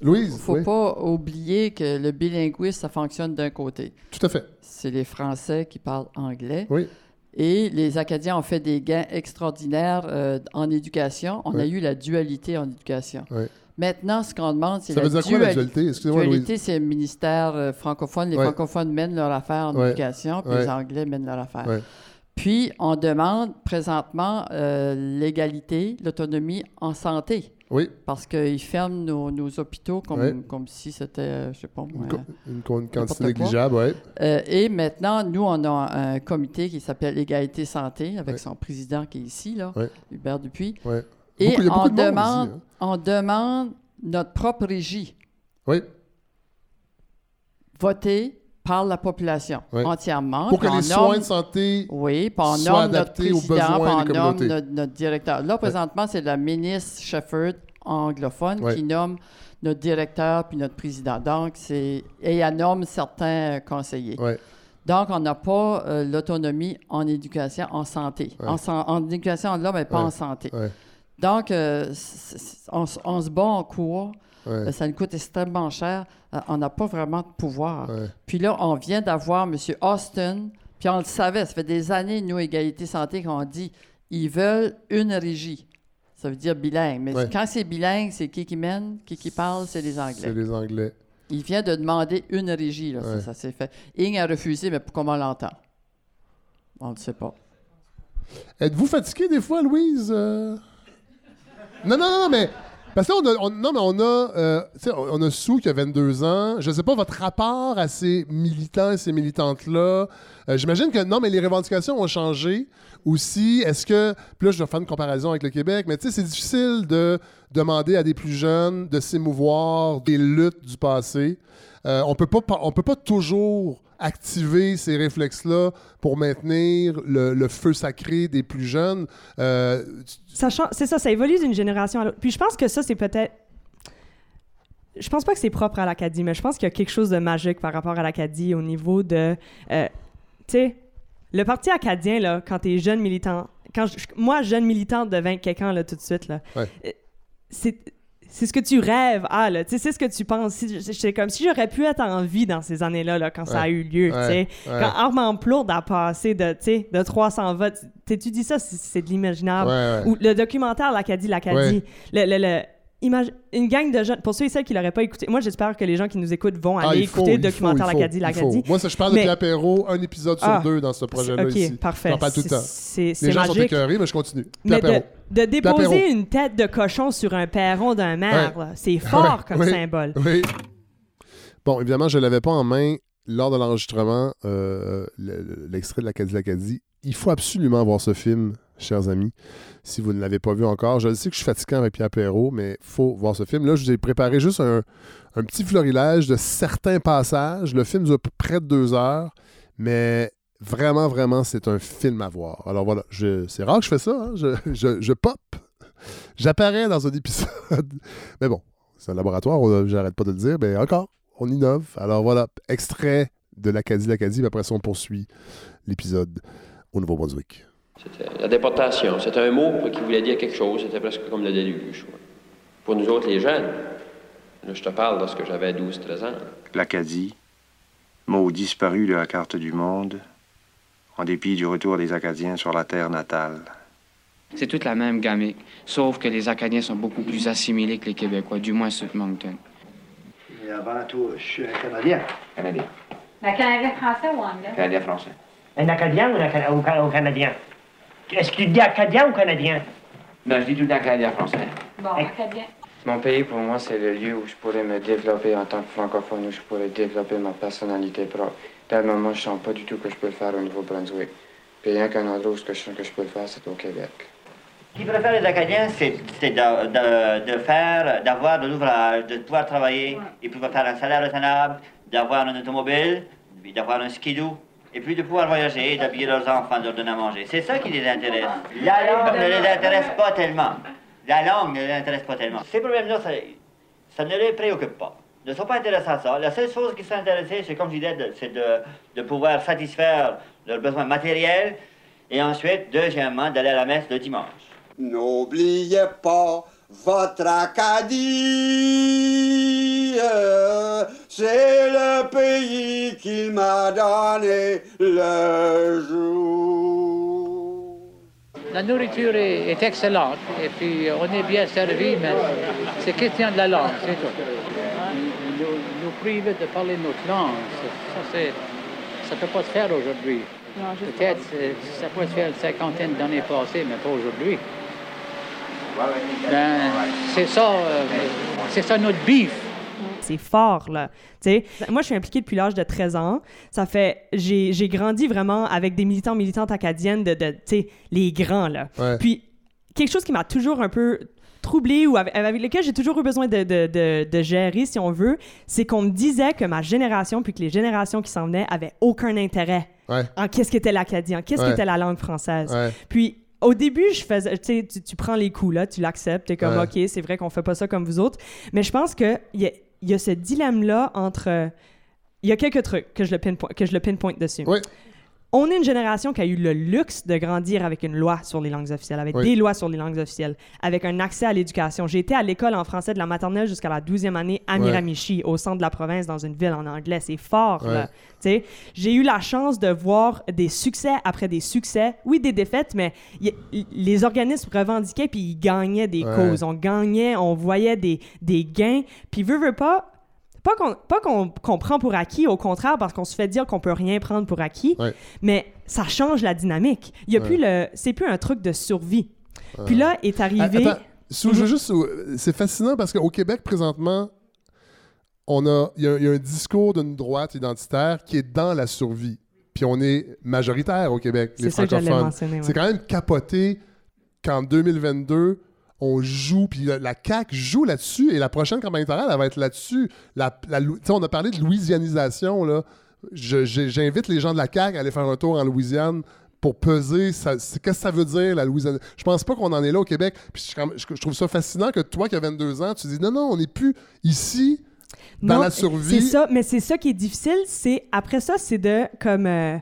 Louise, faut oui, pas oublier que le bilinguisme, ça fonctionne d'un côté. tout à fait. C'est les Français qui parlent anglais. Oui. Et les Acadiens ont fait des gains extraordinaires euh, en éducation. On a Oui. eu la dualité en éducation. Oui. Maintenant, ce qu'on demande, c'est Ça la veut dire quoi la duali- dualité? Excusez-moi, Louise. dualité, c'est le ministère euh, francophone. Les Ouais. francophones mènent leur affaire en Ouais. éducation, puis Ouais. les Anglais mènent leur affaire. Ouais. Puis, on demande présentement euh, l'égalité, l'autonomie en santé, Oui, parce qu'ils ferment nos, nos hôpitaux comme, si c'était, euh, je sais pas moi, une, co- quantité négligeable, oui. euh, et maintenant, nous, on a un comité qui s'appelle Égalité Santé, avec son président qui est ici, là. Hubert Dupuis. Et Beaucoup- beaucoup on, de demande, ici, hein. on demande notre propre régie Oui, votée par la population Ouais. entièrement. pour que les on soins nomme- de santé Oui, puis on soient nomme notre adaptés aux président, besoins puis des on nomme communautés. notre, notre directeur. Là, présentement, c'est la ministre Shefford anglophone qui nomme notre directeur puis notre président. Donc, c'est... Et elle nomme certains euh, conseillers. Oui, Donc, on n'a pas euh, l'autonomie en éducation, en santé. En, éducation de l'homme, mais pas en santé. Donc, euh, on, on se bat en cours. Ouais. Euh, Ça nous coûte extrêmement cher. Euh, on n'a pas vraiment de pouvoir. Ouais. Puis là, on vient d'avoir M. Austin, puis on le savait, ça fait des années, nous, Égalité Santé, qu'on dit ils veulent une régie. Ça veut dire bilingue. Mais Ouais. quand c'est bilingue, c'est qui qui mène, qui qui parle, c'est les c'est Anglais. les Anglais. Il vient de demander une régie, là, ça, s'est fait. Ing a refusé, mais comment on l'entend? On ne sait pas. Êtes-vous fatigué des fois, Louise? Euh? Non, non, non, mais. Parce que on a, on- non, mais on a, euh, on a Sou qui a 22 ans. Je ne sais pas votre rapport à ces militants et ces militantes-là. Euh, J'imagine que non, mais les revendications ont changé aussi. Est-ce que. Puis là, je vais faire une comparaison avec le Québec, mais tu sais, c'est difficile de demander à des plus jeunes de s'émouvoir des luttes du passé. Euh, on peut pas, on peut pas toujours activer ces réflexes-là pour maintenir le, le feu sacré des plus jeunes. Euh, C'est ça, ça évolue d'une génération à l'autre. Puis je pense que ça, c'est peut-être. Je pense pas que c'est propre à l'Acadie, mais je pense qu'il y a quelque chose de magique par rapport à l'Acadie au niveau de. euh, tu sais, le Parti acadien, là, quand t'es jeune militant. Quand je- moi, jeune militante de 20 quelqu'un, là, tout de suite, là. Ouais. euh, C'est. C'est ce que tu rêves, ah, là, tu sais, c'est ce que tu penses. Si, c'est comme si j'aurais pu être en vie dans ces années-là, là, quand ça a eu lieu, tu sais. Ouais, ouais. Quand Armand Plourde a passé de, tu sais, de 300 votes, tu tu dis ça, c'est- de l'imaginable. Ou le documentaire L'Acadie, l'Acadie. Le, le- le- imagi- une gang de jeunes. Pour ceux et celles qui l'auraient pas écouté, moi j'espère que les gens qui nous écoutent vont Ah, aller faut, écouter le documentaire L'Acadie, l'Acadie. Moi, ça, je parle de Mais- Pierre Perrault, un épisode sur Ah, deux dans ce projet-là Ok, ici. parfait. J'en parle tout le temps. Les gens sont écœurés, mais je continue. Mais Pierre de, Perrault. De déposer une tête de cochon sur un perron d'un maire, Ouais. c'est fort *laughs* comme Oui. symbole. Oui. Bon, évidemment, je ne l'avais pas en main lors de l'enregistrement, euh, le- le- l'extrait de l'Acadie l'Acadie. Il faut absolument voir ce film, chers amis, si vous ne l'avez pas vu encore. Je sais que je suis fatiguant avec Pierre Perrault, mais il faut voir ce film. Là, je vous ai préparé juste un, un petit florilège de certains passages. Le film dure près de deux heures, mais vraiment, vraiment, c'est un film à voir. Alors voilà, je- c'est rare que je fais ça. hein. Je, je- je pop. J'apparais dans un épisode. *laughs* Mais bon, c'est un laboratoire, j'arrête pas de le dire, mais encore, on innove. Alors voilà, extrait de l'Acadie, l'Acadie, puis après ça, on poursuit l'épisode au Nouveau-Brunswick. C'était la déportation. C'était un mot qui voulait dire quelque chose. C'était presque comme le déluge. Pour nous autres, les jeunes, là, je te parle lorsque j'avais 12-13 ans. L'Acadie, mot disparu de la carte du monde, en dépit du retour des Acadiens sur la terre natale. C'est toute la même gamique, sauf que les Acadiens sont beaucoup plus assimilés que les Québécois, du moins ceux de Moncton. Et avant tout, je suis un Canadien. Canadien. La Canadien français ou anglais? Canadien français. Un Acadien ou, un Cana- ou Ca- ou Canadien? Est-ce que tu dis Acadien ou Canadien? Non, je dis tout le temps Canadien français. Bon, acadien. Mon pays, pour moi, c'est le lieu où je pourrais me développer en tant que francophone, où je pourrais développer ma personnalité propre. Le moment, je sens pas du tout que je peux le faire au Nouveau-Brunswick. Puis rien qu'un endroit où ce que je sens que je peux le faire, c'est au Québec. Ce qui préfère les Acadiens, c'est de, de- de faire, d'avoir de l'ouvrage, de pouvoir travailler, et pouvoir faire un salaire raisonnable, d'avoir une automobile, d'avoir un skidoo, et puis de pouvoir voyager d'habiller leurs enfants, de leur donner à manger. C'est ça qui les intéresse. La langue ne les intéresse pas tellement. La langue ne les intéresse pas tellement. Ces problèmes-là, ça, ça ne les préoccupe pas. Ne sont pas intéressés à ça. La seule chose qui sont intéressés, c'est comme je disais, c'est de, de pouvoir satisfaire leurs besoins matériels, et ensuite, deuxièmement, d'aller à la messe le dimanche. N'oubliez pas votre Acadie, c'est le pays qu'il m'a donné le jour. La nourriture est, est excellente et puis on est bien servi, mais c'est question de la langue, c'est tout. Priver de parler notre langue, ça c'est, ça peut pas se faire aujourd'hui. Peut-être ça peut se faire une cinquantaine d'années passées, mais pas aujourd'hui. Ben, c'est ça, euh, c'est ça notre bif. C'est fort, là. Tu sais, moi, je suis impliquée depuis l'âge de 13 ans. Ça fait... J'ai grandi vraiment avec des militants, militantes acadiennes de, de tu sais, les grands, là. Ouais. Puis, quelque chose qui m'a toujours un peu troublé ou avec, avec lequel j'ai toujours eu besoin de, de, de, de gérer, si on veut, c'est qu'on me disait que ma génération, puis que les générations qui s'en venaient, avaient aucun intérêt Ouais. en qu'est-ce qu'était l'acadien, qu'est-ce Ouais. qu'était la langue française. Ouais. Puis, au début, je faisais, tu sais, tu- prends les coups, là, tu l'acceptes, t'es comme. OK, c'est vrai qu'on fait pas ça comme vous autres. Mais je pense qu'il y a, y a ce dilemme-là entre. Il y a quelques trucs que je le pinpoint, que je le pinpoint dessus. On est une génération qui a eu le luxe de grandir avec une loi sur les langues officielles, avec Oui. des lois sur les langues officielles, avec un accès à l'éducation. J'ai été à l'école en français de la maternelle jusqu'à la 12e année à Ouais. Miramichi, au centre de la province, dans une ville en anglais. C'est fort, Ouais. là. J'ai eu la chance de voir des succès après des succès. Oui, des défaites, mais y- les organismes revendiquaient puis ils gagnaient des Ouais. causes. On gagnait, on voyait des, des gains. Puis veut, veut pas, pas qu'on pas qu'on qu'on prend pour acquis, au contraire, parce qu'on se fait dire qu'on peut rien prendre pour acquis, Ouais. mais ça change la dynamique. Il y a Ouais. plus le, c'est plus un truc de survie. Ouais. Puis là est arrivé. Attends, sous- je veux Mhm. juste, euh, c'est fascinant parce qu'au Québec, présentement, on a, il y, a- il y a un discours d'une droite identitaire qui est dans la survie. Puis on est majoritaire au Québec, les C'est ça que j'allais francophones. ouais. C'est quand même capoté qu'en 2022, on joue, puis la, CAQ joue là-dessus, et la prochaine campagne électorale, elle va être là-dessus. La, la Lou- tu sais, on a parlé de louisianisation, là. J'invite les gens de la CAQ à aller faire un tour en Louisiane pour peser qu'est-ce que ça veut dire la Louisiane. Je pense pas qu'on en est là au Québec. Puis je, trouve ça fascinant que toi qui as 22 ans, tu dis non non, on n'est plus ici dans Non, la survie. C'est ça, mais c'est ça qui est difficile. C'est après ça, c'est de comme. euh,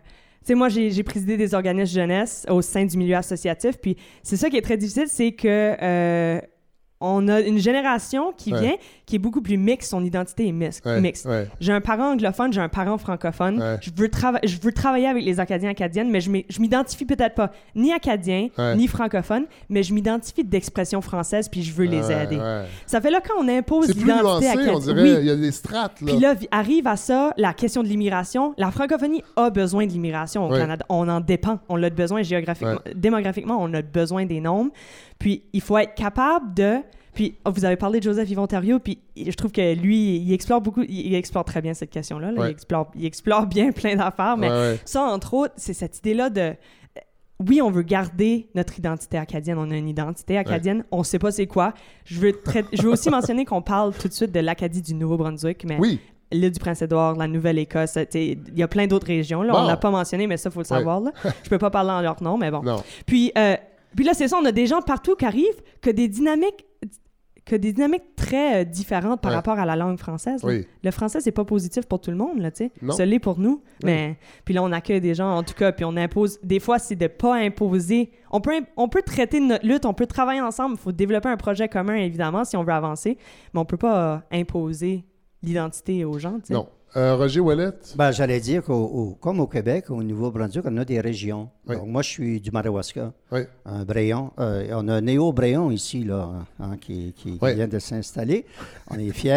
sais, moi, j'ai présidé des organismes jeunesse au sein du milieu associatif. Puis c'est ça qui est très difficile, c'est que euh, on a une génération qui Ouais. vient qui est beaucoup plus mixte. Son identité est Ouais, mixte. ouais. J'ai un parent anglophone, j'ai un parent francophone. Je, veux trava- je veux travailler avec les Acadiens acadiennes, mais je m'identifie peut-être pas ni acadien, ni francophone, mais je m'identifie d'expression française, puis je veux les aider. Ça fait là quand on impose C'est plus l'identité acadienne. on dirait. Oui. Il y a des strates là. Puis là, arrive à ça la question de l'immigration. La francophonie a besoin de l'immigration au. Canada. On en dépend. On a besoin géographiquement. Démographiquement, on a besoin des nombres. Puis il faut être capable de. Puis oh, vous avez parlé de Joseph Yvon Thériault, puis je trouve que lui, il explore beaucoup, il explore très bien cette question-là. là. Ouais. Il, explore, il explore bien plein d'affaires, mais Ouais, ouais. ça, entre autres, c'est cette idée-là de. Oui, on veut garder notre identité acadienne. On a une identité acadienne. On ne sait pas c'est quoi. Je veux, je veux aussi *laughs* mentionner qu'on parle tout de suite de l'Acadie du Nouveau-Brunswick, mais Oui. l'île du Prince-Édouard, la Nouvelle-Écosse, il y a plein d'autres régions. Là. Bon. On l'a pas mentionné, mais ça, il faut le Ouais. savoir. Là. *laughs* Je peux pas parler en leur nom, mais bon. Non. Puis, euh, puis là, c'est ça, on a des gens partout qui arrivent que des dynamiques que des dynamiques très euh, différentes par Ouais. rapport à la langue française. Oui. Le français, c'est pas positif pour tout le monde, là, tu sais. L'est pour nous. Oui. Mais puis là, on accueille des gens, en tout cas, puis on impose. Des fois, c'est de pas imposer. On peut, on peut traiter notre lutte, on peut travailler ensemble. Il faut développer un projet commun, évidemment, si on veut avancer. Mais on peut pas euh, imposer l'identité aux gens, tu sais. Non. Euh, Roger Ouellette? Ben, J'allais dire qu'au comme au Québec, au Nouveau-Brunswick, on a des régions. Donc, moi, je suis du Madawaska, un Bréon. Euh, on a Néo Bréon ici, là, hein, qui, qui- qui vient de s'installer. On est fiers.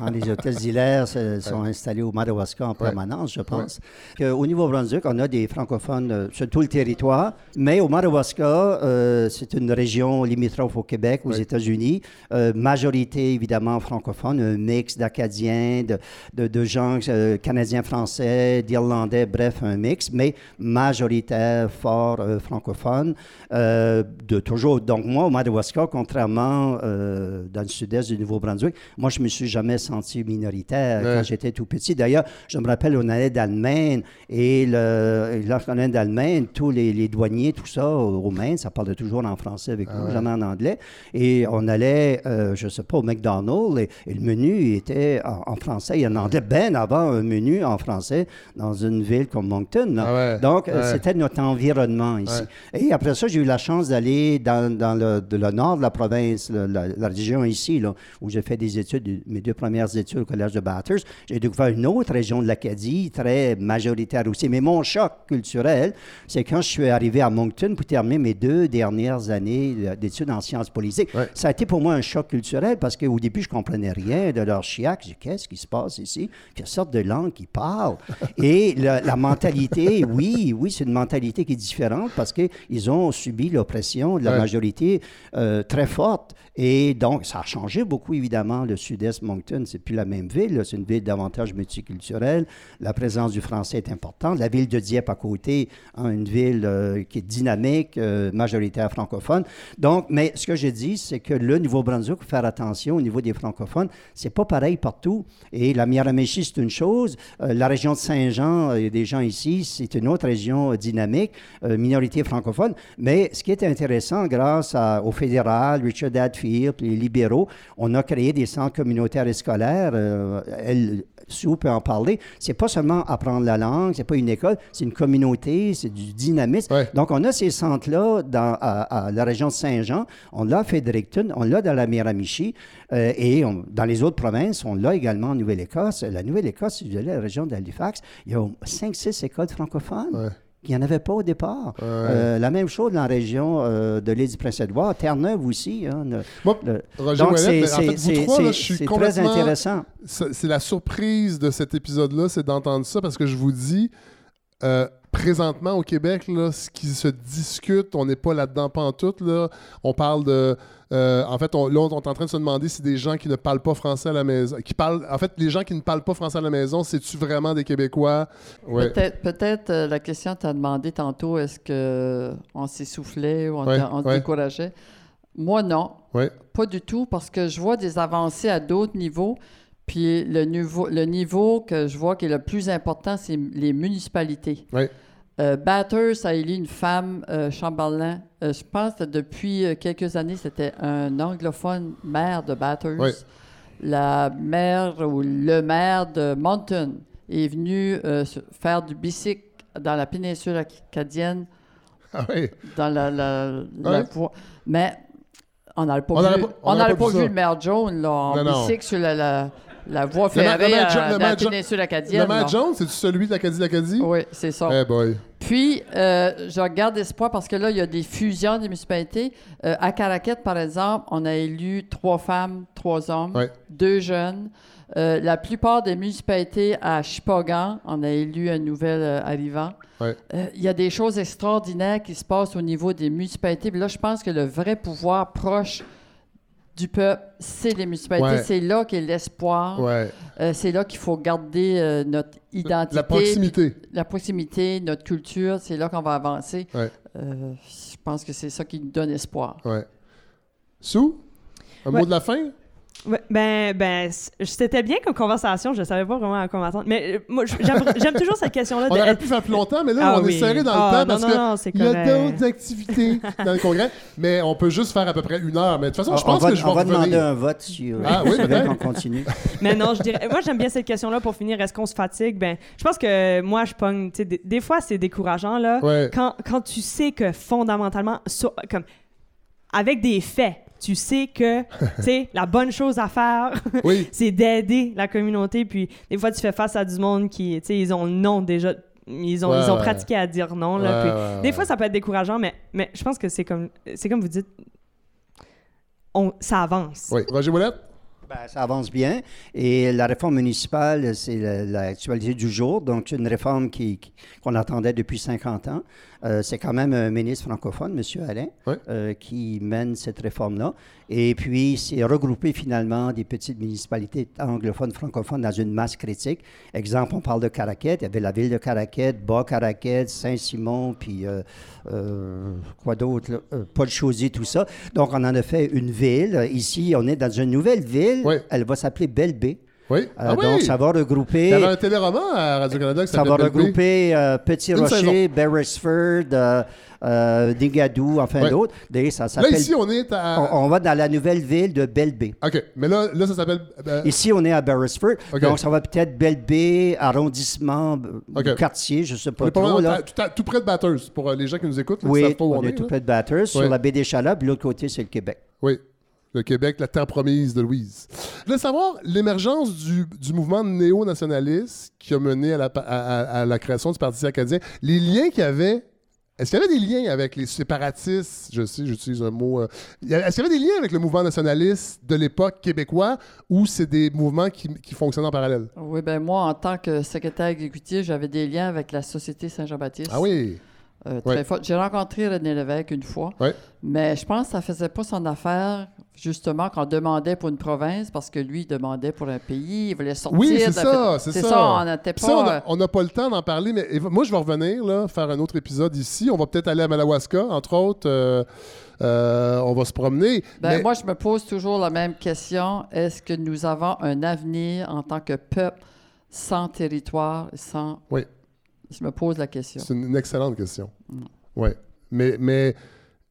hein, les hôtels Hilaire se- sont installés au Madawaska en permanence, je pense. Au Nouveau-Brunswick, on a des francophones euh, sur tout le territoire. Mais au Madawaska, euh, c'est une région limitrophe au Québec, aux États-Unis. Euh, majorité, évidemment, francophone, un mix d'Acadiens, de, de, de gens euh, canadiens, français, d'Irlandais, bref, un mix, mais majoritaire, fort euh, francophone. euh, de toujours. Donc, moi, au Madawaska, contrairement euh, dans le sud-est du Nouveau-Brunswick, moi, je me suis jamais senti minoritaire Ouais. quand j'étais tout petit. D'ailleurs, je me rappelle, on allait d'Allemagne et le- lorsqu'on allait d'Allemagne, tous les, les douaniers, tout ça, au Maine, ça parlait toujours en français avec nous, ouais. jamais en anglais. Et on allait, je sais pas, au McDonald's et, et le menu était en, en français et en anglais, bien avant un menu en français dans une ville comme Moncton. là. Donc, c'était notre environnement ici. Et après ça, j'ai eu la chance d'aller dans, dans le, de le nord de la province, le- la, la région ici, là, où j'ai fait des études, mes deux premières études au Collège de Bathurst. J'ai découvert une autre région de l'Acadie, très majoritaire aussi. Mais mon choc culturel, c'est quand je suis arrivé à Moncton pour terminer mes deux dernières années d'études en sciences politiques. Ça a été pour moi un choc culturel parce qu'au début, je comprenais rien de leur chiac. J'ai dit, qu'est-ce qui se passe ici? Quelle sorte de langue qu'ils parlent? *laughs* Et la, la mentalité, oui, oui, c'est une mentalité qui est différente parce qu'ils ont subi l'oppression de la Ouais. majorité euh, très forte. Et donc, ça a changé beaucoup, évidemment. Le sud-est Moncton, c'est plus la même ville. C'est une ville davantage multiculturelle. La présence du français est importante. La ville de Dieppe à côté, hein, une ville euh, qui est dynamique, euh, majoritaire francophone. Donc, mais ce que je dis, c'est que le Nouveau-Brunswick, faut faire attention au niveau des francophones. C'est pas pareil partout. Et la Miramichi, c'est une chose. La région de Saint-Jean, il y a des gens ici, c'est une autre région dynamique, minorité francophone. Mais ce qui est intéressant, grâce à- au fédéral, Richard Hadfield, les libéraux, on a créé des centres communautaires et scolaires. Euh, elle, Sue peut en parler. C'est pas seulement apprendre la langue, c'est pas une école, c'est une communauté, c'est du dynamisme. Donc, on a ces centres-là dans, à, à la région de Saint-Jean, on l'a à Fredericton, on l'a dans la Miramichi, euh, et on- dans les autres provinces, on l'a également en Nouvelle-Écosse. La Nouvelle-Écosse, si vous allez à la région d'Halifax, il y a 5-6 écoles francophones. Il n'y en avait pas au départ. Euh, la même chose dans la région euh, de l'île du Prince-Édouard, Terre-Neuve aussi. hein, le- le- Roger Donc, Ouellet, c'est- en fait, très intéressant. C'est c'est la surprise de cet épisode-là, c'est d'entendre ça, parce que je vous dis, euh, présentement au Québec, là, ce qui se discute, on n'est pas là-dedans pantoute, là. On parle de... euh, en fait, on, là, on est en train de se demander si des gens qui ne parlent pas français à la maison... Qui parlent, en fait, les gens qui ne parlent pas français à la maison, c'est-tu vraiment des Québécois? Ouais. Peut-être, peut-être euh, la question t'a demandé tantôt, est-ce qu'on s'essoufflait ou on, Ouais, on se ouais. décourageait? Moi, non. Ouais. Pas du tout, parce que je vois des avancées à d'autres niveaux. Puis le niveau, le niveau que je vois qui est le plus important, c'est les municipalités. Euh, Bathurst a élu une femme, euh, Chamberlain. Euh, je pense que depuis euh, quelques années, c'était un anglophone maire de Bathurst. Ouais. La maire ou le maire de Moncton est venu faire du bicycle dans la péninsule acadienne, Ah oui. dans la, la, la Ouais. voie. Mais on n'avait pas vu, pas- on on pas vu le maire Jones là, en Non, non. bicycle sur la, la, la le de la péninsule acadienne. Le là. Jones, c'est-tu celui de l'Acadie l'Acadie? Oui, c'est ça. Eh boy. Puis, euh, je regarde espoir parce que là, il y a des fusions des municipalités. Euh, à Caraquette, par exemple, on a élu trois femmes, trois hommes, Ouais. deux jeunes. Euh, la plupart des municipalités à Chipagan, on a élu un nouvel euh, arrivant. Ouais. Euh, Il y a des choses extraordinaires qui se passent au niveau des municipalités. Puis là, je pense que le vrai pouvoir proche du peuple, c'est les municipalités. Ouais. C'est là qu'est l'espoir. Ouais. Euh, c'est là qu'il faut garder euh, notre identité. proximité. puis La proximité, notre culture, c'est là qu'on va avancer. Ouais. Euh, je pense que c'est ça qui nous donne espoir. Ouais. Sou? Un Ouais. mot de la fin? Ouais, ben, ben, c'était bien comme conversation. Je savais pas vraiment à quoi m'attendre. Mais euh, moi, j'aime *laughs* j'aime toujours cette question-là. On de- aurait pu faire plus longtemps, mais là, Ah on oui. est serré dans Ah, le temps non, parce non, que non, c'est il y a d'autres activités dans le congrès. Mais on peut juste faire à peu près une heure. Mais de toute façon, je On pense va- que je vais on va demander un vote si, euh, Ah oui, qu'on continue. *laughs* Mais non, je dirais. Moi, j'aime bien cette question-là pour finir. Est-ce qu'on se fatigue? Ben, je pense que moi, je pogne. tu sais, Des, des fois, c'est décourageant, là. Ouais. Quand, quand tu sais que fondamentalement, sur- comme, avec des faits, tu sais que, *laughs* tu sais, la bonne chose à faire, Oui. *laughs* c'est d'aider la communauté. Puis des fois, tu fais face à du monde qui, tu sais, ils ont le non déjà. Ils ont, Ouais, ils ont ouais. pratiqué à dire non. Là, Ouais, puis ouais, Des ouais. fois, ça peut être décourageant, mais, mais je pense que c'est comme, c'est comme vous dites, on, ça avance. Oui. Roger Ouellette? Ben, ça avance bien. Et la réforme municipale, c'est la- l'actualité du jour. Donc, c'est une réforme qui- qui- qu'on attendait depuis 50 ans. Euh, c'est quand même un ministre francophone, M. Alain, euh, qui mène cette réforme-là. Et puis, c'est regrouper finalement des petites municipalités anglophones, francophones dans une masse critique. Exemple, on parle de Caraquette. Il y avait la ville de Caraquette, Bas-Caraquette, Saint-Simon, puis euh, quoi d'autre, Paul Chauzy, tout ça. Donc, on en a fait une ville. Ici, on est dans une nouvelle ville. Elle va s'appeler Belle-Baie. Oui. Donc, ça va regrouper. Il y avait un téléroman à Radio-Canada qui Ça va Belle regrouper euh, Petit Une Rocher, Beresford, euh, euh, Nigadou, enfin Ouais. d'autres. Ça Là, ici, on est à. on, on va dans la nouvelle ville de Belle-Baie. OK. Mais là, là ça s'appelle. euh, Ici, on est à Beresford. OK. Donc, ça va peut-être Belle-Baie, arrondissement, euh, OK. quartier, je ne sais pas trop. là. tout, à- tout près de Batters, pour les gens qui nous écoutent. là, Oui, on, est tout près de Batters, sur la baie des Chalaps, puis l'autre côté, c'est le Québec. Oui. Le Québec, la terre promise de Louise. Je voulais savoir l'émergence du, du mouvement néo-nationaliste qui a mené à la, à- la création du Parti acadien. Les liens qu'il y avait. Est-ce qu'il y avait des liens avec les séparatistes? Je sais, j'utilise un mot. euh, Est-ce qu'il y avait des liens avec le mouvement nationaliste de l'époque québécois ou c'est des mouvements qui, qui fonctionnent en parallèle? Oui, ben moi, en tant que secrétaire exécutif, j'avais des liens avec la Société Saint-Jean-Baptiste. Ah oui? Euh, très Ouais. J'ai rencontré René Lévesque une fois, Ouais. mais je pense que ça faisait pas son affaire, justement, qu'on demandait pour une province, parce que lui, il demandait pour un pays, il voulait sortir. Oui, de c'est ça, c'est ça. on n'était Ça, on pas... on n'a pas le temps d'en parler, mais moi, je vais revenir, là, faire un autre épisode ici. On va peut-être aller à Malawaska, entre autres. euh, euh, on va se promener. Ben, mais- Moi, je me pose toujours la même question. Est-ce que nous avons un avenir en tant que peuple sans territoire, sans... Oui. Je me pose la question. C'est une excellente question. Mm. Oui. Mais, mais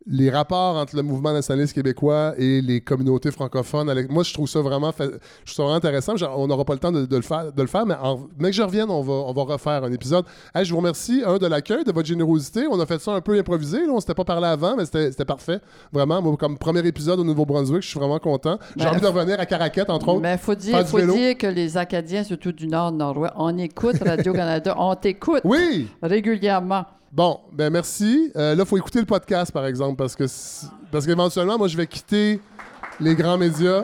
les rapports entre le mouvement nationaliste québécois et les communautés francophones, moi, je trouve ça vraiment, fa- je trouve ça intéressant. On n'aura pas le temps de, de le faire, de le faire mais en, mais que je revienne, on va, on va refaire un épisode. Hey, je vous remercie, un, de l'accueil, de votre générosité. On a fait ça un peu improvisé. Là. On s'était pas parlé avant, mais c'était parfait. Vraiment, moi, comme premier épisode au Nouveau-Brunswick, je suis vraiment content. J'ai envie de revenir à Caraquette, entre autres. Mais il faut, dire, faut dire que les Acadiens, surtout du Nord, Nord-Ouest, on écoute Radio-Canada, on t'écoute Oui! régulièrement. Bon, ben merci. Euh, là, il faut écouter le podcast, par exemple, parce que parce qu'éventuellement, moi, je vais quitter les grands médias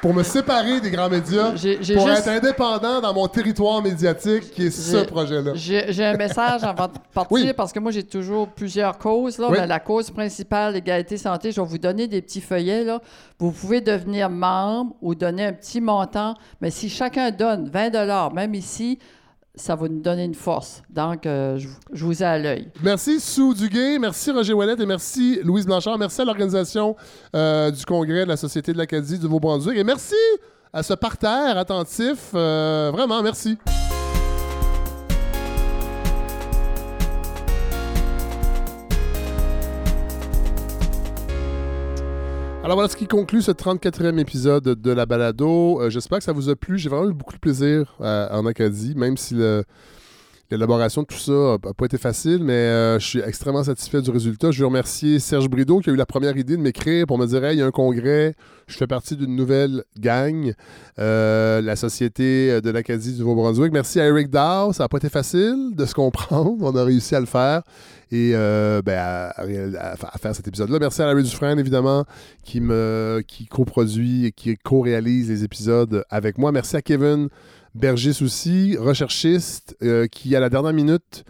pour me séparer des grands médias, pour juste- être indépendant dans mon territoire médiatique, qui est ce projet-là. J'ai un message avant de partir parce que moi, j'ai toujours plusieurs causes. Là, Oui. la cause principale, l'égalité santé, je vais vous donner des petits feuillets. Là. Vous pouvez devenir membre ou donner un petit montant. Mais si chacun donne 20 même ici, ça va nous donner une force. Donc, euh, je, vous- ai à l'œil. Merci Sue Duguay, merci Roger Ouellette et merci Louise Blanchard. Merci à l'organisation euh, du Congrès de la Société de l'Acadie du Nouveau-Brunswick et merci à ce parterre attentif. Euh, vraiment, merci. Alors voilà ce qui conclut ce 34e épisode de la balado. Euh, J'espère que ça vous a plu. J'ai vraiment eu beaucoup de plaisir euh, en Acadie, même si le, L'élaboration de tout ça n'a pas été facile, mais euh, je suis extrêmement satisfait du résultat. Je veux remercier Serge Brideau qui a eu la première idée de m'écrire pour me dire il y a un congrès, je fais partie d'une nouvelle gang, euh, la Société de l'Acadie du Nouveau-Brunswick. Merci à Eric Dow, ça n'a pas été facile de se comprendre, on a réussi à le faire et euh, ben, à faire cet épisode-là. Merci à Larry Dufresne, évidemment, qui, me, qui coproduit et qui co-réalise les épisodes avec moi. Merci à Kevin Berger aussi, recherchiste, euh, qui à la dernière minute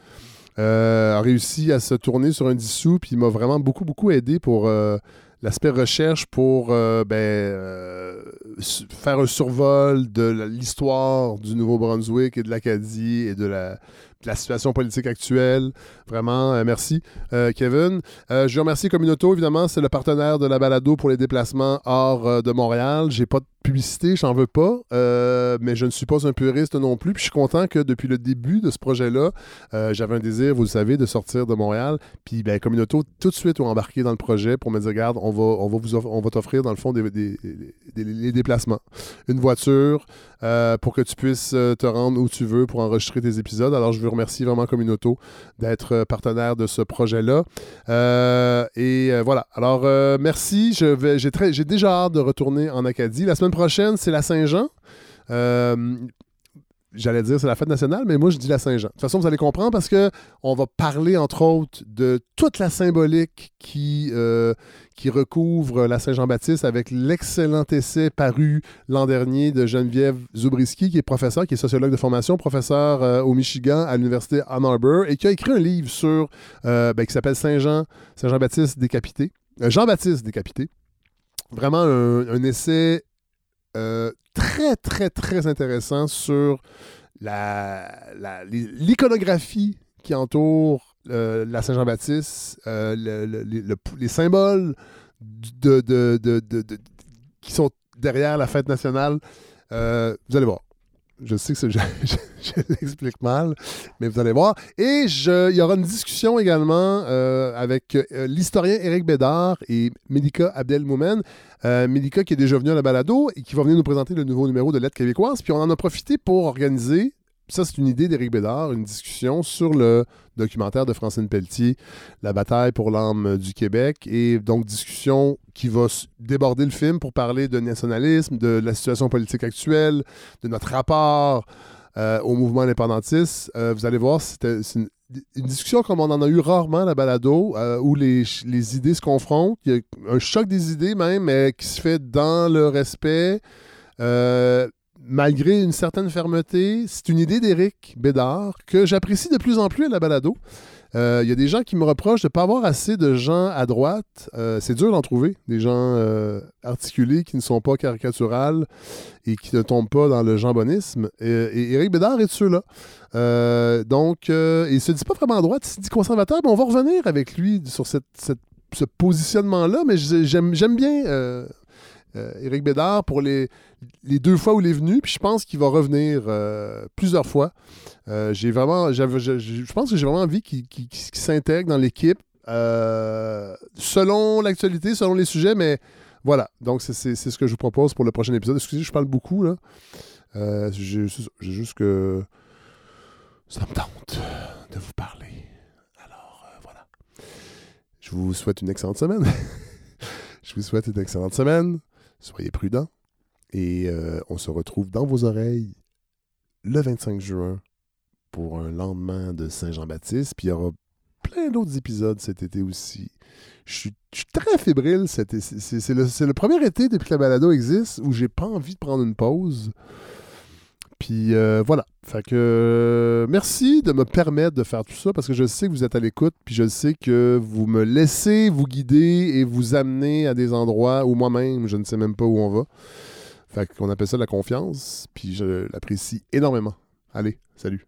euh, a réussi à se tourner sur un dissous, puis il m'a vraiment beaucoup, beaucoup aidé pour euh, l'aspect recherche, pour ben, faire un survol de l'histoire du Nouveau-Brunswick et de l'Acadie et de la situation politique actuelle. Vraiment, euh, merci, euh, Kevin. Euh, je veux remercier Communauto, évidemment, c'est le partenaire de la balado pour les déplacements hors de Montréal. J'ai pas publicité, j'en veux pas, mais je ne suis pas un puriste non plus. Puis je suis content que depuis le début de ce projet-là, j'avais un désir, vous le savez, de sortir de Montréal. Puis ben, Communauto, tout de suite, ont embarqué dans le projet pour me dire, regarde, on va, on va, vous on va t'offrir, dans le fond, les déplacements. Une voiture pour que tu puisses te rendre où tu veux pour enregistrer tes épisodes. Alors, je veux remercier vraiment Communauto d'être euh, partenaire de ce projet-là. Euh, et euh, voilà. Alors, merci. J'ai déjà hâte de retourner en Acadie. La semaine prochaine, c'est la Saint-Jean. J'allais dire c'est la fête nationale, mais moi je dis la Saint-Jean. De toute façon, vous allez comprendre parce que on va parler entre autres de toute la symbolique qui, euh, recouvre la Saint-Jean-Baptiste avec l'excellent essai paru l'an dernier de Geneviève Zubriski, qui est professeur, qui est sociologue de formation, professeur euh, au Michigan à l'université Ann Arbor, et qui a écrit un livre sur euh, ben, qui s'appelle Saint-Jean, Saint-Jean-Baptiste décapité, Euh, Jean-Baptiste décapité. Vraiment un essai euh, très, très, très intéressant sur la, la- l'iconographie qui entoure euh, la Saint-Jean-Baptiste, euh, le- le- les- le- les symboles qui sont derrière la fête nationale. Vous allez voir. Je sais que *laughs* je, l'explique mal, mais vous allez voir. Et je- il y aura une discussion également euh, avec euh, l'historien Éric Bédard et Mélika Abdelmoumen. Euh, qui est déjà venue à la balado et qui va venir nous présenter le nouveau numéro de Lettres québécoises. Puis on en a profité pour organiser, ça c'est une idée d'Éric Bédard, une discussion sur le documentaire de Francine Pelletier, La bataille pour l'âme du Québec. Et donc discussion qui va déborder le film pour parler de nationalisme, de la situation politique actuelle, de notre rapport euh, au mouvement indépendantiste. Euh, vous allez voir, c'est une, discussion comme on en a eu rarement à la balado, euh, où les, les idées se confrontent. Il y a un choc des idées même, mais qui se fait dans le respect. Euh, malgré une certaine fermeté, c'est une idée d'Éric Bédard que j'apprécie de plus en plus à la balado. Euh, Il y a des gens qui me reprochent de ne pas avoir assez de gens à droite. Euh, c'est dur d'en trouver, des gens euh, articulés qui ne sont pas caricaturales et qui ne tombent pas dans le jambonisme. Et, Éric Bédard est de ceux-là. Euh, donc, euh, il se dit pas vraiment à droite, il se dit conservateur, mais on va revenir avec lui sur ce positionnement-là, mais j'ai- j'aime bien euh, euh, Éric Bédard pour les, les deux fois où il est venu, puis je pense qu'il va revenir euh, plusieurs fois. Euh, j'ai vraiment, je, pense que j'ai vraiment envie qu'il s'intègre dans l'équipe euh, selon l'actualité, selon les sujets, mais voilà. Donc, c'est ce que je vous propose pour le prochain épisode. Excusez, je parle beaucoup, là. J'ai juste que ça me tente de vous parler. Alors, voilà. Je vous souhaite une excellente semaine. *laughs* je vous souhaite une excellente semaine. Soyez prudents. Et euh, on se retrouve dans vos oreilles le 25 juin pour un lendemain de Saint-Jean-Baptiste. Puis il y aura plein d'autres épisodes cet été aussi. Je suis, très fébrile. c'est le premier été depuis que la balado existe où j'ai pas envie de prendre une pause. Puis euh, voilà. Fait que euh, merci de me permettre de faire tout ça parce que je sais que vous êtes à l'écoute, puis je sais que vous me laissez vous guider et vous amener à des endroits où moi-même, je ne sais même pas où on va. Fait qu'on appelle ça la confiance, puis je l'apprécie énormément. Allez, salut.